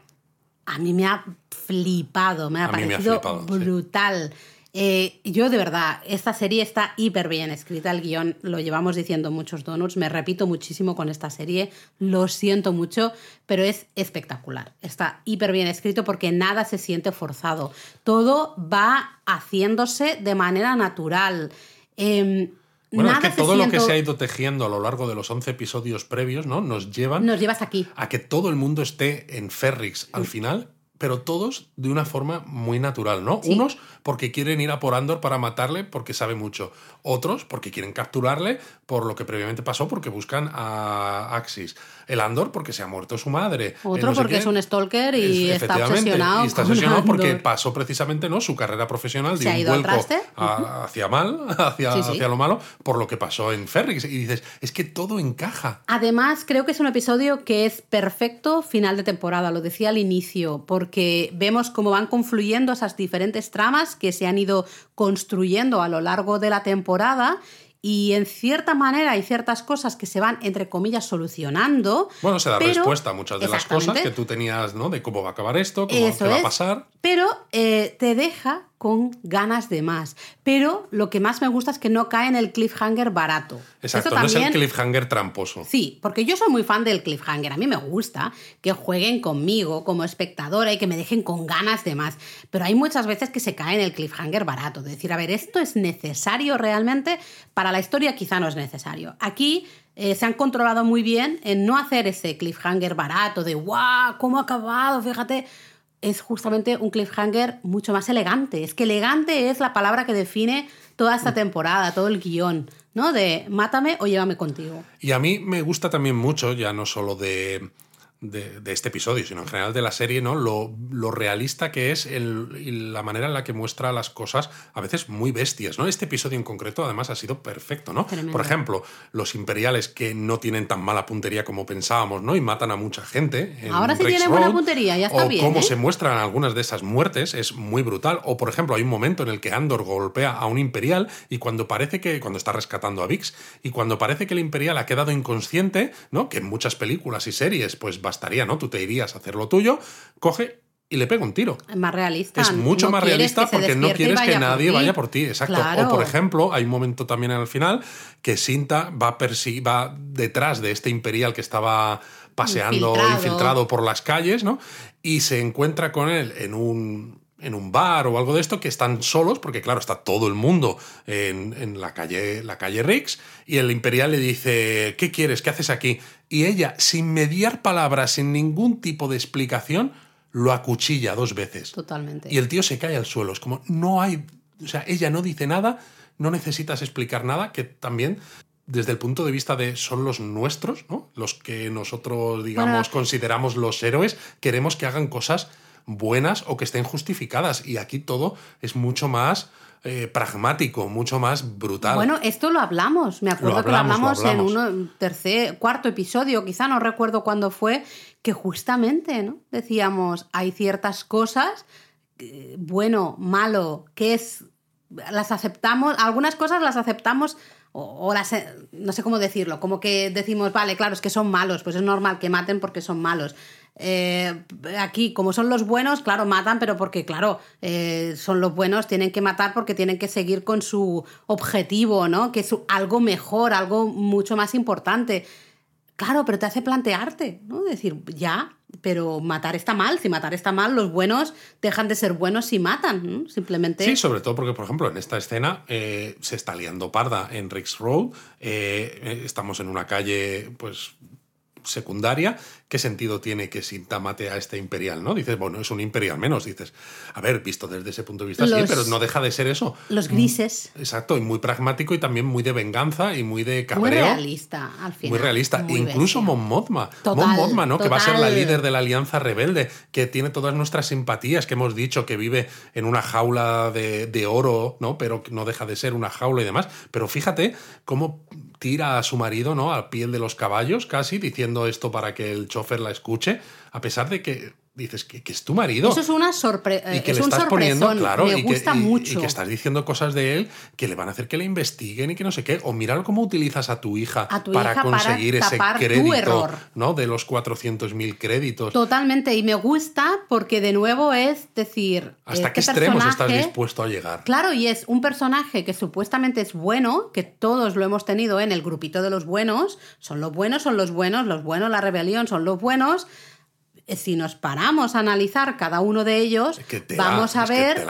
a mí me ha flipado, me ha A me ha parecido flipado, sí. Eh, yo de verdad, esta serie está hiper bien escrita, el guion lo llevamos diciendo muchos donuts, me repito muchísimo con esta serie, lo siento mucho, pero es espectacular. Está hiper bien escrito porque nada se siente forzado, todo va haciéndose de manera natural. Em, Bueno, nada es que todo lo que se ha ido tejiendo a lo largo de los 11 episodios previos, ¿no? Nos llevan Nos llevas aquí. a que todo el mundo esté en Ferrix al final pero todos de una forma muy natural, ¿no? Unos porque quieren ir a por Andor para matarle porque sabe mucho. Otros porque quieren capturarle por lo que previamente pasó porque buscan a Axis. El Andor porque se ha muerto su madre. Otro porque es un stalker y está obsesionado. Y está obsesionado porque pasó precisamente ¿no? su carrera profesional de un vuelco hacia mal, hacia, hacia lo malo, por lo que pasó en Ferrix. Y dices, es que todo encaja. Además, creo que es un episodio que es perfecto final de temporada, lo decía al inicio, porque vemos cómo van confluyendo esas diferentes tramas que se han ido construyendo a lo largo de la temporada y en cierta manera hay ciertas cosas que se van, entre comillas, solucionando. Bueno, se da respuesta a muchas de las cosas que tú tenías, ¿no? De cómo va a acabar esto, cómo va a pasar. Pero eh, te deja con ganas de más. Pero lo que más me gusta es que no cae en el cliffhanger barato. Exacto, no es el cliffhanger tramposo. Sí, porque yo soy muy fan del cliffhanger. A mí me gusta que jueguen conmigo como espectadora y que me dejen con ganas de más. Pero hay muchas veces que se cae en el cliffhanger barato. De decir, a ver, ¿esto es necesario realmente? Para la historia quizá no es necesario. Aquí eh, se han controlado muy bien en no hacer ese cliffhanger barato de ¡guau! ¿Cómo ha acabado? Fíjate es justamente un cliffhanger mucho más elegante. Es que elegante es la palabra que define toda esta temporada, todo el guion, ¿no? De mátame o llévame contigo. Y a mí me gusta también mucho, ya no solo de de, este episodio, sino en general de la serie, ¿no? Lo, lo realista que es el, la manera en la que muestra las cosas, a veces muy bestias, ¿no? Este episodio en concreto, además, ha sido perfecto, ¿no? Por ejemplo, los imperiales que no tienen tan mala puntería como pensábamos, ¿no? Y matan a mucha gente. Ahora sí tienen buena puntería, ya está o bien. cómo ¿eh? se muestran algunas de esas muertes es muy brutal. O, por ejemplo, hay un momento en el que Andor golpea a un imperial y cuando parece que, cuando está rescatando a Vix, y cuando parece que el imperial ha quedado inconsciente, ¿no? Que en muchas películas y series, pues bastaría, ¿no? Tú te irías a hacer lo tuyo, coge y le pega un tiro. Es más realista. Es mucho más realista porque no quieres que nadie vaya por ti. Exacto. O por ejemplo, hay un momento también al final que Sinta va, va detrás de este imperial que estaba paseando infiltrado. por las calles, ¿no? Y se encuentra con él en un, en un bar o algo de esto que están solos, porque claro, está todo el mundo en, en, la, calle, la calle Rix, y el imperial le dice, ¿qué quieres? ¿Qué haces aquí? Y ella, sin mediar palabras, sin ningún tipo de explicación, lo acuchilla dos veces. Totalmente. Y el tío se cae al suelo. Es como, no hay, o sea, ella no dice nada, no necesitas explicar nada, que también desde el punto de vista de son los nuestros, ¿no? Los que nosotros, digamos, consideramos los héroes, queremos que hagan cosas buenas o que estén justificadas. Y aquí todo es mucho más eh, pragmático, mucho más brutal. Bueno, esto lo hablamos. Me acuerdo que lo hablamos, en un tercer, cuarto episodio, quizá no recuerdo cuándo fue, que justamente, ¿no? Decíamos, hay ciertas cosas, eh, bueno, malo, que es. Las aceptamos, algunas cosas las aceptamos o, las, no sé cómo decirlo, como que decimos, vale, claro, es que son malos, pues es normal que maten porque son malos. Eh, aquí, como son los buenos, claro, matan, pero porque, claro, eh, son los buenos, tienen que matar porque tienen que seguir con su objetivo, ¿no? Que es algo mejor, algo mucho más importante. Claro, pero te hace plantearte, ¿no? Decir, ya, pero matar está mal. Si matar está mal, los buenos dejan de ser buenos si matan, ¿no? Simplemente. Sí, sobre todo porque, por ejemplo, en esta escena eh, se está liando parda en Rix Road. estamos en una calle, pues secundaria, ¿qué sentido tiene que Sinta mate a este imperial? ¿no? Dices, bueno, es un imperial menos, dices, a ver, visto desde ese punto de vista, sí, pero no deja de ser eso. Los grises. Mm, exacto, y muy pragmático y también muy de venganza y muy de cabreo. Muy realista, al final. Muy realista. Incluso Mon Mothma. Mon Mothma, ¿no? Que va a ser la líder de la Alianza Rebelde, que tiene todas nuestras simpatías, que hemos dicho que vive en una jaula de, de oro, ¿no? Pero no deja de ser una jaula y demás. Pero fíjate cómo tira a su marido, ¿no? Al piel de los caballos, casi, diciendo esto para que el chofer la escuche, a pesar de que dices que, es tu marido. Eso es una sorpresa. Y que le estás poniendo, claro, me gusta mucho. Y, que estás diciendo cosas de él que le van a hacer que le investiguen y que no sé qué. O mirar cómo utilizas a tu hija para conseguir ese crédito ¿no? de los 400.000 créditos. Totalmente. Y me gusta porque, de nuevo, es decir. ¿Hasta este qué extremos estás dispuesto a llegar? Claro, y es un personaje que supuestamente es bueno, que todos lo hemos tenido en el grupito de los buenos. Son los buenos, son los buenos, los buenos, la rebelión son los buenos si nos paramos a analizar cada uno de ellos, vamos a ver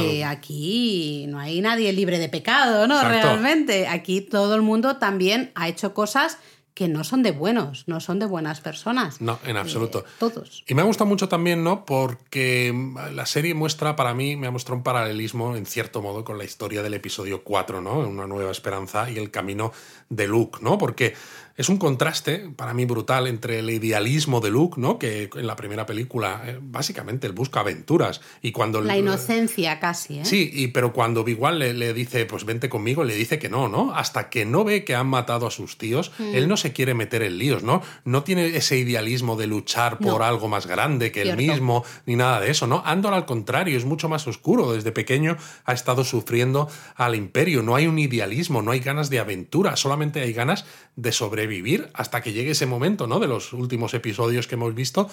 que, aquí no hay nadie libre de pecado, ¿no? Realmente, aquí todo el mundo también ha hecho cosas que no son de buenos, no son de buenas personas. No, en absoluto. Eh, todos. Y me ha gustado mucho también, ¿no? Porque la serie muestra, para mí, me ha mostrado un paralelismo, en cierto modo, con la historia del episodio 4, ¿no? Una nueva esperanza y el camino de Luke, ¿no? Porque es un contraste para mí brutal entre el idealismo de Luke, ¿no? Que en la primera película eh, básicamente él busca aventuras y cuando la inocencia casi, ¿eh? Sí, y pero cuando igual le, le, dice pues vente conmigo, le dice que no, ¿no? Hasta que no ve que han matado a sus tíos, mm. él no se quiere meter en líos, ¿no? No tiene ese idealismo de luchar por algo más grande que él mismo ni nada de eso, ¿no? Andor al contrario es mucho más oscuro. Desde pequeño ha estado sufriendo al imperio. No hay un idealismo, no hay ganas de aventura, solamente hay ganas de sobrevivir hasta que llegue ese momento, ¿no? De los últimos episodios que hemos visto,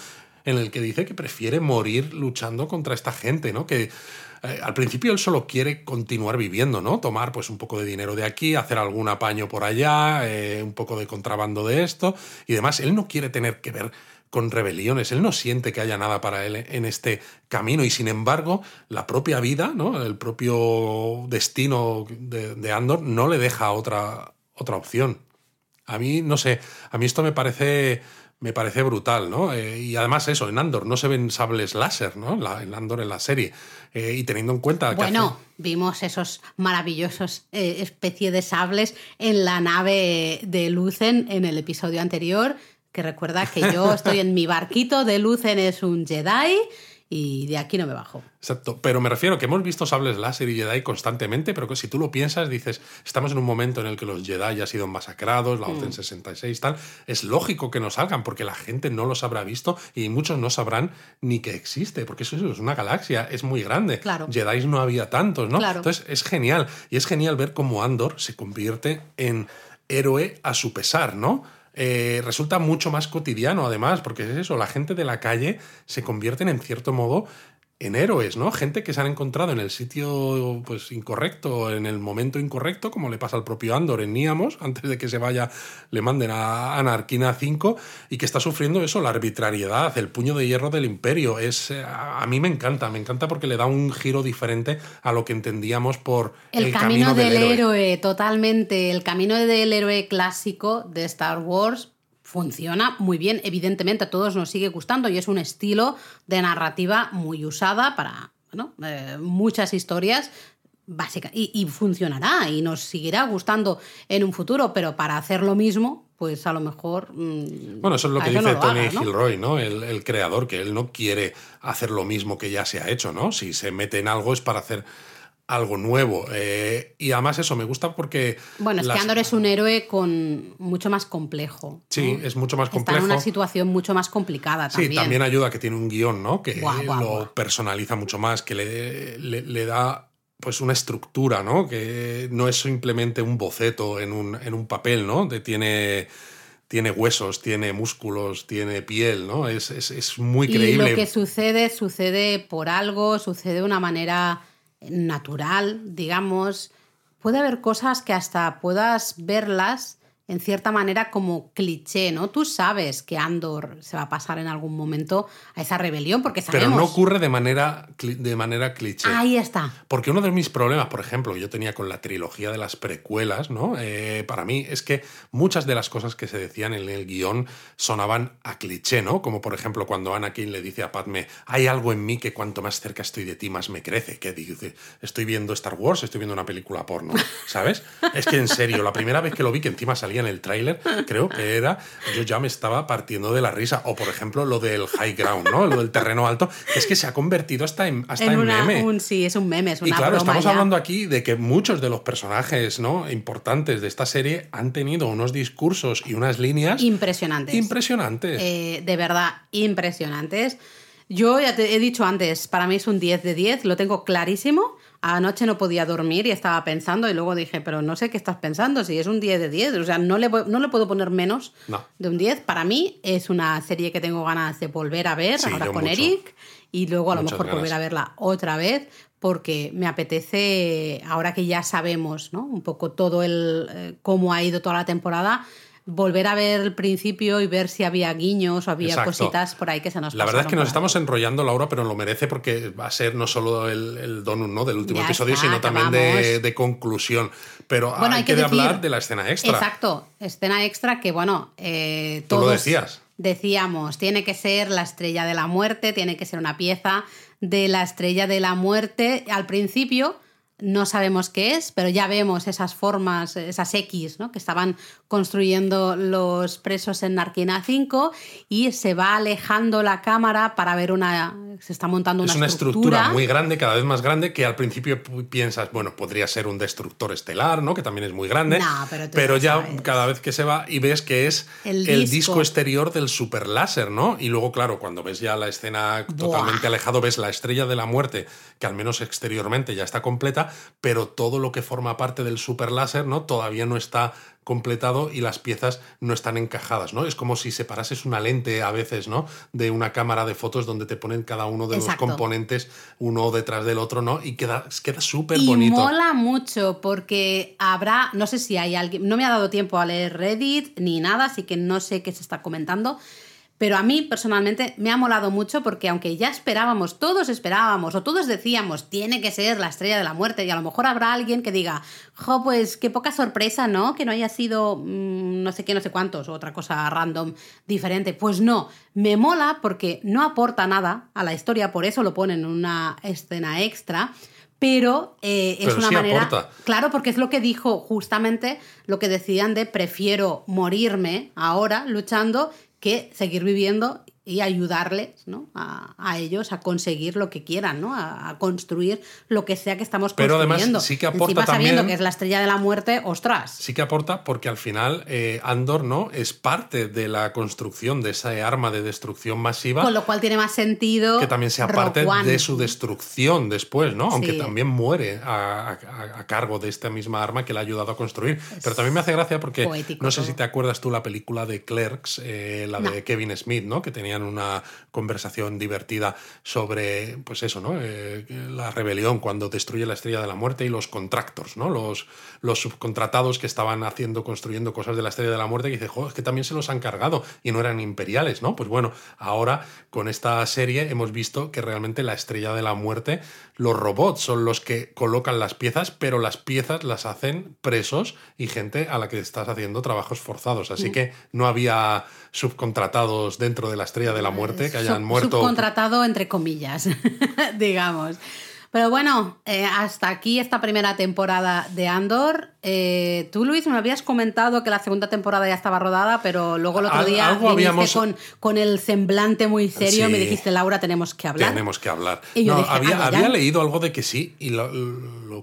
en el que dice que prefiere morir luchando contra esta gente, ¿no? Que eh, al principio él solo quiere continuar viviendo, ¿no? Tomar pues un poco de dinero de aquí, hacer algún apaño por allá, eh, un poco de contrabando de esto y demás. Él no quiere tener que ver con rebeliones. Él no siente que haya nada para él en este camino y sin embargo la propia vida, ¿no? el propio destino de, de Andor no le deja otra, otra opción. A mí, no sé, a mí esto me parece, me parece brutal, ¿no? Eh, y además eso, en Andor no se ven sables láser, ¿no? en Andor en la serie. Eh, y teniendo en cuenta que... Bueno, vimos esos maravillosos eh, especie de sables en la nave de Lucen en el episodio anterior, que recuerda que yo estoy en mi barquito de Lucen es un Jedi y de aquí no me bajo. Exacto, pero me refiero que hemos visto sables láser y Jedi constantemente, pero que si tú lo piensas, dices, estamos en un momento en el que los Jedi ya han sido masacrados, la Orden 66 tal, es lógico que no salgan porque la gente no los habrá visto y muchos no sabrán ni que existe, porque eso es una galaxia, es muy grande. Claro. Jedi no había tantos, ¿no? Entonces es genial y es genial ver cómo Andor se convierte en héroe a su pesar, ¿no? Eh, resulta mucho más cotidiano, además, porque es eso, la gente de la calle se convierten en cierto modo en héroes, ¿no? Gente que se han encontrado en el sitio pues incorrecto, en el momento incorrecto, como le pasa al propio Andor en Níamos, antes de que se vaya, le manden a Anarquina 5, y que está sufriendo eso, la arbitrariedad, el puño de hierro del imperio. Es, eh, a mí me encanta, me encanta porque le da un giro diferente a lo que entendíamos por el, camino, del, héroe, totalmente. El camino del héroe clásico de Star Wars funciona muy bien, evidentemente a todos nos sigue gustando y es un estilo de narrativa muy usada para eh, muchas historias básicas y, funcionará y nos seguirá gustando en un futuro, pero para hacer lo mismo, pues a lo mejor... Mm, bueno, eso es lo que dice Tony Gilroy, ¿no? El, el, creador, que él no quiere hacer lo mismo que ya se ha hecho, ¿no? Si se mete en algo es para hacer algo nuevo. Eh, y además eso me gusta porque... Bueno, es que Andor es un héroe con mucho más complejo. Sí, es mucho más complejo. Está en una situación mucho más complicada también. Sí, también ayuda que tiene un guion, ¿no? Que lo personaliza mucho más, que le, le, da pues una estructura, ¿no? Que no es simplemente un boceto en un, en un papel, ¿no? De tiene tiene huesos, tiene músculos, tiene piel, ¿no? Es, es, es muy creíble. Y lo que sucede, sucede por algo, sucede de una manera natural, digamos, puede haber cosas que hasta puedas verlas en cierta manera como cliché, ¿no? Tú sabes que Andor se va a pasar en algún momento a esa rebelión porque sabemos... Pero no ocurre de manera, de manera cliché. Ahí está. Porque uno de mis problemas, por ejemplo, yo tenía con la trilogía de las precuelas, ¿no? Eh, para mí es que muchas de las cosas que se decían en el guion sonaban a cliché, ¿no? Como por ejemplo cuando Anakin le dice a Padme, hay algo en mí que cuanto más cerca estoy de ti, más me crece. Que dice, estoy viendo Star Wars, estoy viendo una película porno, ¿sabes? es que en serio, la primera vez que lo vi, que encima salía en el tráiler, creo que era, yo ya me estaba partiendo de la risa. O por ejemplo, lo del high ground, ¿no? Lo del terreno alto, es que se ha convertido hasta en, hasta en, meme. sí, es un meme, es una Y claro, estamos hablando aquí de que muchos de los personajes ¿no? importantes de esta serie han tenido unos discursos y unas líneas impresionantes. Impresionantes. Eh, de verdad, impresionantes. Yo ya te he dicho antes, para mí es un 10 de 10, lo tengo clarísimo. Anoche no podía dormir y estaba pensando y luego dije, pero no sé qué estás pensando, si es un 10 de 10, o sea, no le, no le puedo poner menos de un 10. Para mí es una serie que tengo ganas de volver a ver ahora con Eric y luego a lo mejor volver a verla otra vez porque me apetece, ahora que ya sabemos ¿no? un poco todo el, eh, cómo ha ido toda la temporada, volver a ver el principio y ver si había guiños o había cositas por ahí que se nos La verdad es que nos estamos enrollando, Laura, pero lo merece porque va a ser no solo el, el donut ¿no? del último episodio, sino también de, conclusión. Pero hay, que, hablar de la escena extra. Exacto, escena extra que, bueno, eh, todos... Tú lo decías. Decíamos, tiene que ser la estrella de la muerte, tiene que ser una pieza de la estrella de la muerte. Al principio no sabemos qué es, pero ya vemos esas formas, esas X, ¿no? que estaban construyendo los presos en Narquina 5 y se va alejando la cámara para ver una... se está montando una, es una estructura. muy grande, cada vez más grande, que al principio piensas, bueno, podría ser un destructor estelar, ¿no? que también es muy grande, pero, ya cada vez que se va y ves que es el, disco. exterior del super láser, ¿no? Y luego, claro, cuando ves ya la escena totalmente alejado, ves la estrella de la muerte, que al menos exteriormente ya está completa, pero todo lo que forma parte del super láser, ¿no? Todavía no está completado y las piezas no están encajadas, ¿no? Es como si separases una lente a veces, ¿no? De una cámara de fotos donde te ponen cada uno de los componentes uno detrás del otro, ¿no? Y queda queda súper bonito. Y mola mucho porque habrá, no sé si hay alguien, no me ha dado tiempo a leer Reddit ni nada, así que no sé qué se está comentando, pero a mí personalmente me ha molado mucho porque aunque ya esperábamos, todos esperábamos o todos decíamos, tiene que ser la estrella de la muerte y a lo mejor habrá alguien que diga, jo, pues qué poca sorpresa, ¿no? Que no haya sido mm, no sé qué, no sé cuántos o otra cosa random diferente. Pues no, me mola porque no aporta nada a la historia, por eso lo ponen en una escena extra pero eh, es una manera. Claro, porque es lo que dijo justamente lo que decían de prefiero morirme ahora luchando que seguir viviendo y ayudarles ¿no? a, ellos a conseguir lo que quieran, ¿no? a, construir lo que sea que estamos Pero construyendo. además sí que aporta sabiendo que es la estrella de la muerte, ostras. Sí que aporta porque al final eh, Andor no es parte de la construcción de esa arma de destrucción masiva. Con lo cual tiene más sentido. Que también sea parte de su destrucción después, ¿no? Aunque también muere a, cargo de esta misma arma que le ha ayudado a construir. Pero también me hace gracia porque no sé si te acuerdas tú la película de Clerks, eh, la de Kevin Smith, ¿no? Que tenía una conversación divertida sobre, pues eso, ¿no? Eh, la rebelión cuando destruye la estrella de la muerte y los contractors, ¿no? Los, los subcontratados que estaban haciendo, construyendo cosas de la estrella de la muerte, que dice, joder, es que también se los han cargado y no eran imperiales, ¿no? Pues bueno, ahora con esta serie hemos visto que realmente la estrella de la muerte, los robots son los que colocan las piezas, pero las piezas las hacen presos y gente a la que estás haciendo trabajos forzados. Así mm. que no había subcontratados dentro de la estrella de la muerte que hayan muerto. Subcontratado entre comillas, digamos. Pero bueno, eh, hasta aquí esta primera temporada de Andor. Eh, tú, Luis, me habías comentado que la segunda temporada ya estaba rodada, pero luego el otro día habíamos... con, con, el semblante muy serio me dijiste, Laura, tenemos que hablar. Tenemos que hablar. había, había leído algo de que sí, y lo,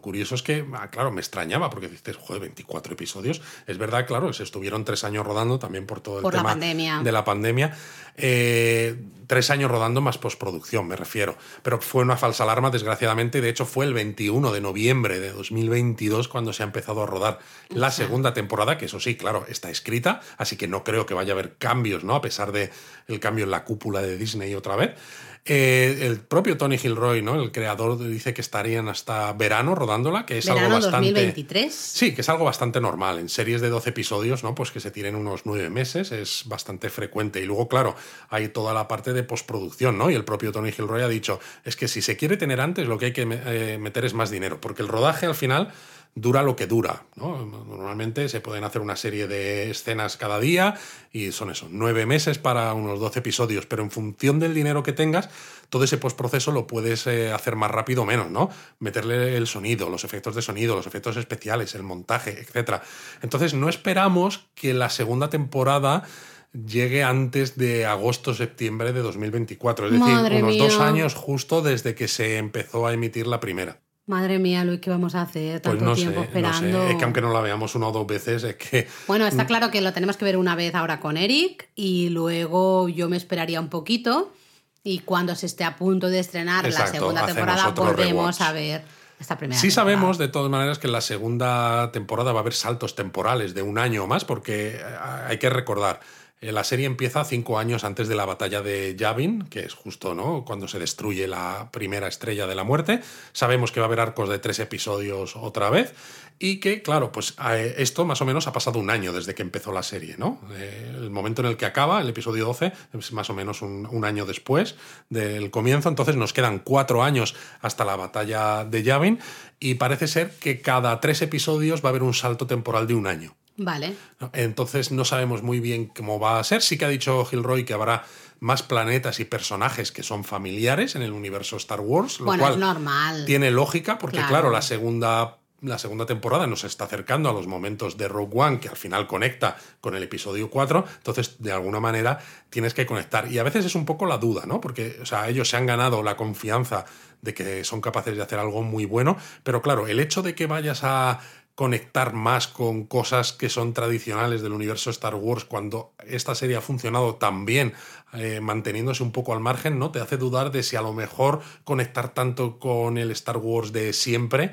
curioso es que, ah, claro, me extrañaba, porque dices, joder, 24 episodios. Es verdad, claro, se estuvieron tres años rodando también por todo el tema de la pandemia. Eh, tres años rodando más postproducción, me refiero. Pero fue una falsa alarma, desgraciadamente. De hecho, fue el 21 de noviembre de 2022 cuando se ha empezado a rodar la segunda temporada, que eso sí, claro, está escrita, así que no creo que vaya a haber cambios, ¿no? A pesar de el cambio en la cúpula de Disney otra vez. Eh, el propio Tony Gilroy, ¿no? El creador dice que estarían hasta verano rodándola, que es algo bastante. 2023? Sí, que es algo bastante normal. En series de 12 episodios, ¿no? Pues que se tiren unos nueve meses, es bastante frecuente. Y luego, claro, hay toda la parte de postproducción, ¿no? Y el propio Tony Gilroy ha dicho: es que si se quiere tener antes, lo que hay que eh, meter es más dinero. Porque el rodaje al final dura lo que dura. ¿no? Normalmente se pueden hacer una serie de escenas cada día y son eso, nueve meses para unos doce episodios, pero en función del dinero que tengas, todo ese postproceso lo puedes eh, hacer más rápido o menos, ¿no? Meterle el sonido, los efectos de sonido, los efectos especiales, el montaje, etc. Entonces no esperamos que la segunda temporada llegue antes de agosto-septiembre de 2024, es decir, unos dos años justo desde que se empezó a emitir la primera. Madre mía, Luis, ¿qué vamos a hacer? Pues Tanto tiempo esperando. Es que aunque no la veamos una o dos veces, es que. Bueno, está claro que lo tenemos que ver una vez ahora con Eric y luego yo me esperaría un poquito y cuando se esté a punto de estrenar la segunda temporada volvemos a ver. Esta primera sí sabemos de todas maneras que en la segunda temporada va a haber saltos temporales de un año o más porque hay que recordar Eh, La serie empieza cinco años antes de la batalla de Yavin, que es justo ¿no? cuando se destruye la primera estrella de la muerte. Sabemos que va a haber arcos de tres episodios otra vez. Y que, claro, pues eh, esto más o menos ha pasado un año desde que empezó la serie, ¿no? Eh, el momento en el que acaba, el episodio 12, es más o menos un, un año después del comienzo. Entonces nos quedan cuatro años hasta la batalla de Yavin. Y parece ser que cada tres episodios va a haber un salto temporal de un año. Vale. Entonces no sabemos muy bien cómo va a ser. Sí que ha dicho Gilroy que habrá más planetas y personajes que son familiares en el universo Star Wars, lo Bueno, cual es normal. tiene lógica porque Claro. claro, la segunda la segunda temporada nos está acercando a los momentos de Rogue One que al final conecta con el episodio 4, entonces de alguna manera tienes que conectar y a veces es un poco la duda, ¿no? Porque o sea, ellos se han ganado la confianza de que son capaces de hacer algo muy bueno, pero claro, el hecho de que vayas a conectar más con cosas que son tradicionales del universo Star Wars cuando esta serie ha funcionado tan bien, eh, manteniéndose un poco al margen, ¿no? Te hace dudar de si a lo mejor conectar tanto con el Star Wars de siempre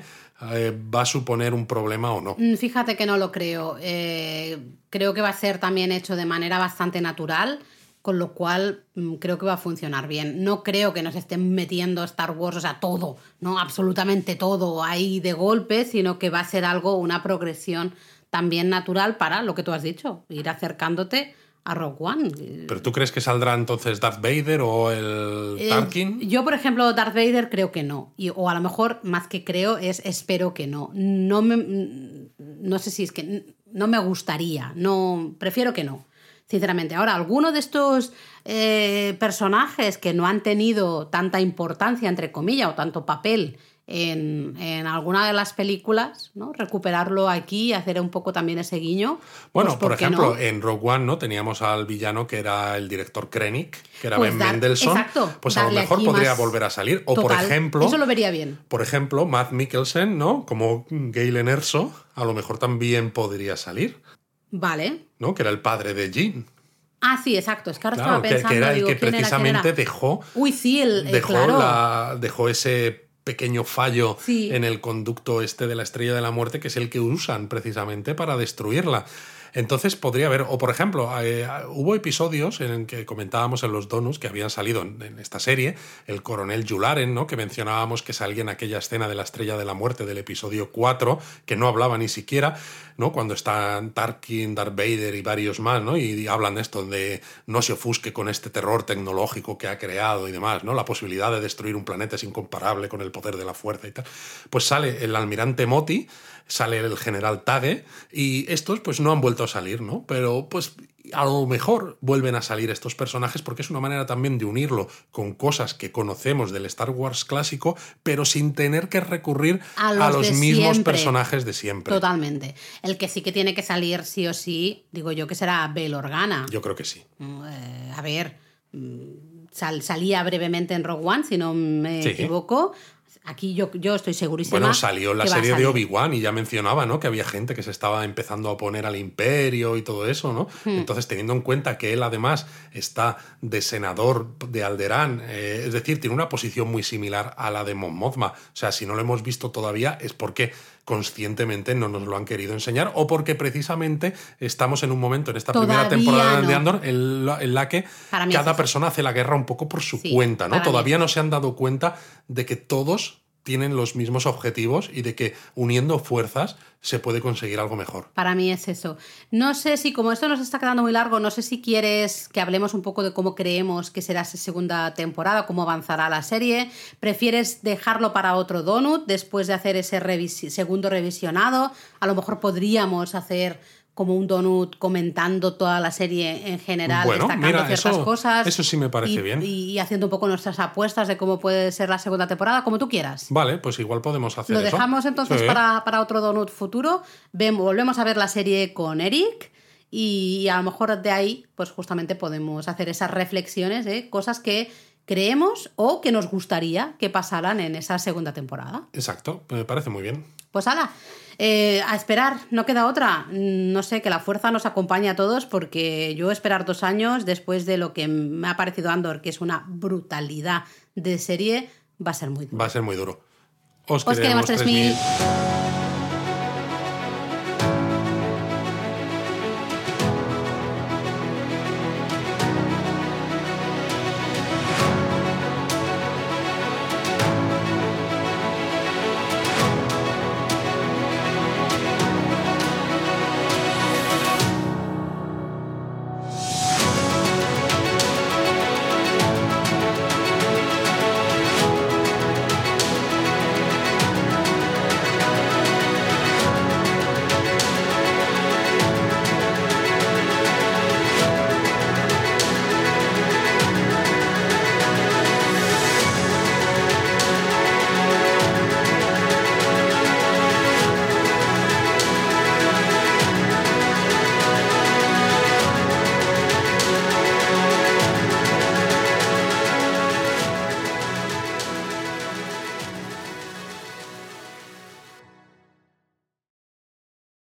eh, va a suponer un problema o no. Mm, Fíjate que no lo creo. Eh, creo que va a ser también hecho de manera bastante natural, con lo cual mm, creo que va a funcionar bien. No creo que nos estén metiendo Star Wars, o sea, todo, no absolutamente todo ahí de golpe, sino que va a ser algo, una progresión también natural para lo que tú has dicho, ir acercándote a Rogue One. ¿Pero tú crees que saldrá entonces Darth Vader o el Eh, Tarkin? yo, por ejemplo, Darth Vader creo que no. Y, o a lo mejor, más que creo, es espero que no. No me. No sé si es que. No me gustaría. No. Prefiero que no. Sinceramente. Ahora, alguno de estos eh, personajes que no han tenido tanta importancia, entre comillas, o tanto papel en, en alguna de las películas, ¿no? Recuperarlo aquí y hacer un poco también ese guiño. Bueno, pues, por ¿por ejemplo, no? en Rogue One, ¿no? Teníamos al villano que era el director Krennic, que era Pues Ben dar- Mendelsohn. exacto, pues a lo mejor podría volver a salir. O por ejemplo. Eso lo vería bien. Por ejemplo, Matt Mikkelsen, ¿no? Como Galen Erso, a lo mejor también podría salir, Vale. ¿no? Que era el padre de Jean. Ah, sí, exacto. Es que ahora Claro, estaba pensando. que era el digo, que ¿quién era, quién precisamente era? dejó, Uy, sí, el, el- dejó, claro. la, dejó ese pequeño fallo Sí. en el conducto este de la estrella de la muerte, que es el que usan precisamente para destruirla. Entonces podría haber, o por ejemplo, eh, hubo episodios en que comentábamos en los donuts que habían salido en, en esta serie, el coronel Yularen, ¿no? que mencionábamos que salía en aquella escena de la estrella de la muerte del episodio 4, que no hablaba ni siquiera, ¿no? cuando están Tarkin, Darth Vader y varios más, ¿no? y hablan de esto, de no se ofusque con este terror tecnológico que ha creado y demás, ¿no? la posibilidad de destruir un planeta es incomparable con el poder de la fuerza y tal. Pues sale el almirante Moti, sale el general Tage y estos pues no han vuelto a salir, ¿no? Pero pues a lo mejor vuelven a salir estos personajes porque es una manera también de unirlo con cosas que conocemos del Star Wars clásico, pero sin tener que recurrir A a los mismos siempre. personajes de siempre. Totalmente. El que sí que tiene que salir sí o sí, digo yo que será Bel Organa. Yo creo que sí. Mm, eh, a ver, mm, sal- salía brevemente en Rogue One, si no me Sí. equivoco. Aquí yo, yo estoy segurísima. Bueno, salió en la serie de. Obi-Wan y ya mencionaba, ¿no? Que había gente que se estaba empezando a oponer al imperio y todo eso, ¿no? Hmm. Entonces, teniendo en cuenta que él además está de senador de Alderaan, eh, es decir, tiene una posición muy similar a la de Mon Mothma. O sea, si no lo hemos visto todavía es porque conscientemente no nos lo han querido enseñar o porque precisamente estamos en un momento en esta primera temporada no. de Andor en la, en la que cada persona hace la guerra un poco por su Sí, cuenta, ¿no? Todavía no se han dado cuenta de que todos tienen los mismos objetivos y de que uniendo fuerzas se puede conseguir algo mejor. Para mí es eso. No sé si, como esto nos está quedando muy largo, no sé si quieres que hablemos un poco de cómo creemos que será esa segunda temporada, cómo avanzará la serie. ¿Prefieres dejarlo para otro donut después de hacer ese segundo revisionado? A lo mejor podríamos hacer como un donut comentando toda la serie en general, Bueno, destacando mira, ciertas eso- cosas. eso sí me parece y- bien. Y, haciendo un poco nuestras apuestas de cómo puede ser la segunda temporada, como tú quieras. Vale, pues igual podemos hacer Lo eso. dejamos entonces Sí. para, para otro donut futuro. Vemos, volvemos a ver la serie con Eric y a lo mejor de ahí, pues justamente podemos hacer esas reflexiones de cosas que creemos o que nos gustaría que pasaran en esa segunda temporada. Exacto, me parece muy bien. Pues ala, eh, a esperar, no queda otra. No sé, que la fuerza nos acompañe a todos porque yo esperar dos años después de lo que me ha parecido Andor, que es una brutalidad de serie, va a ser muy duro. Va a ser muy duro. Os, Os queremos 3000. 3000.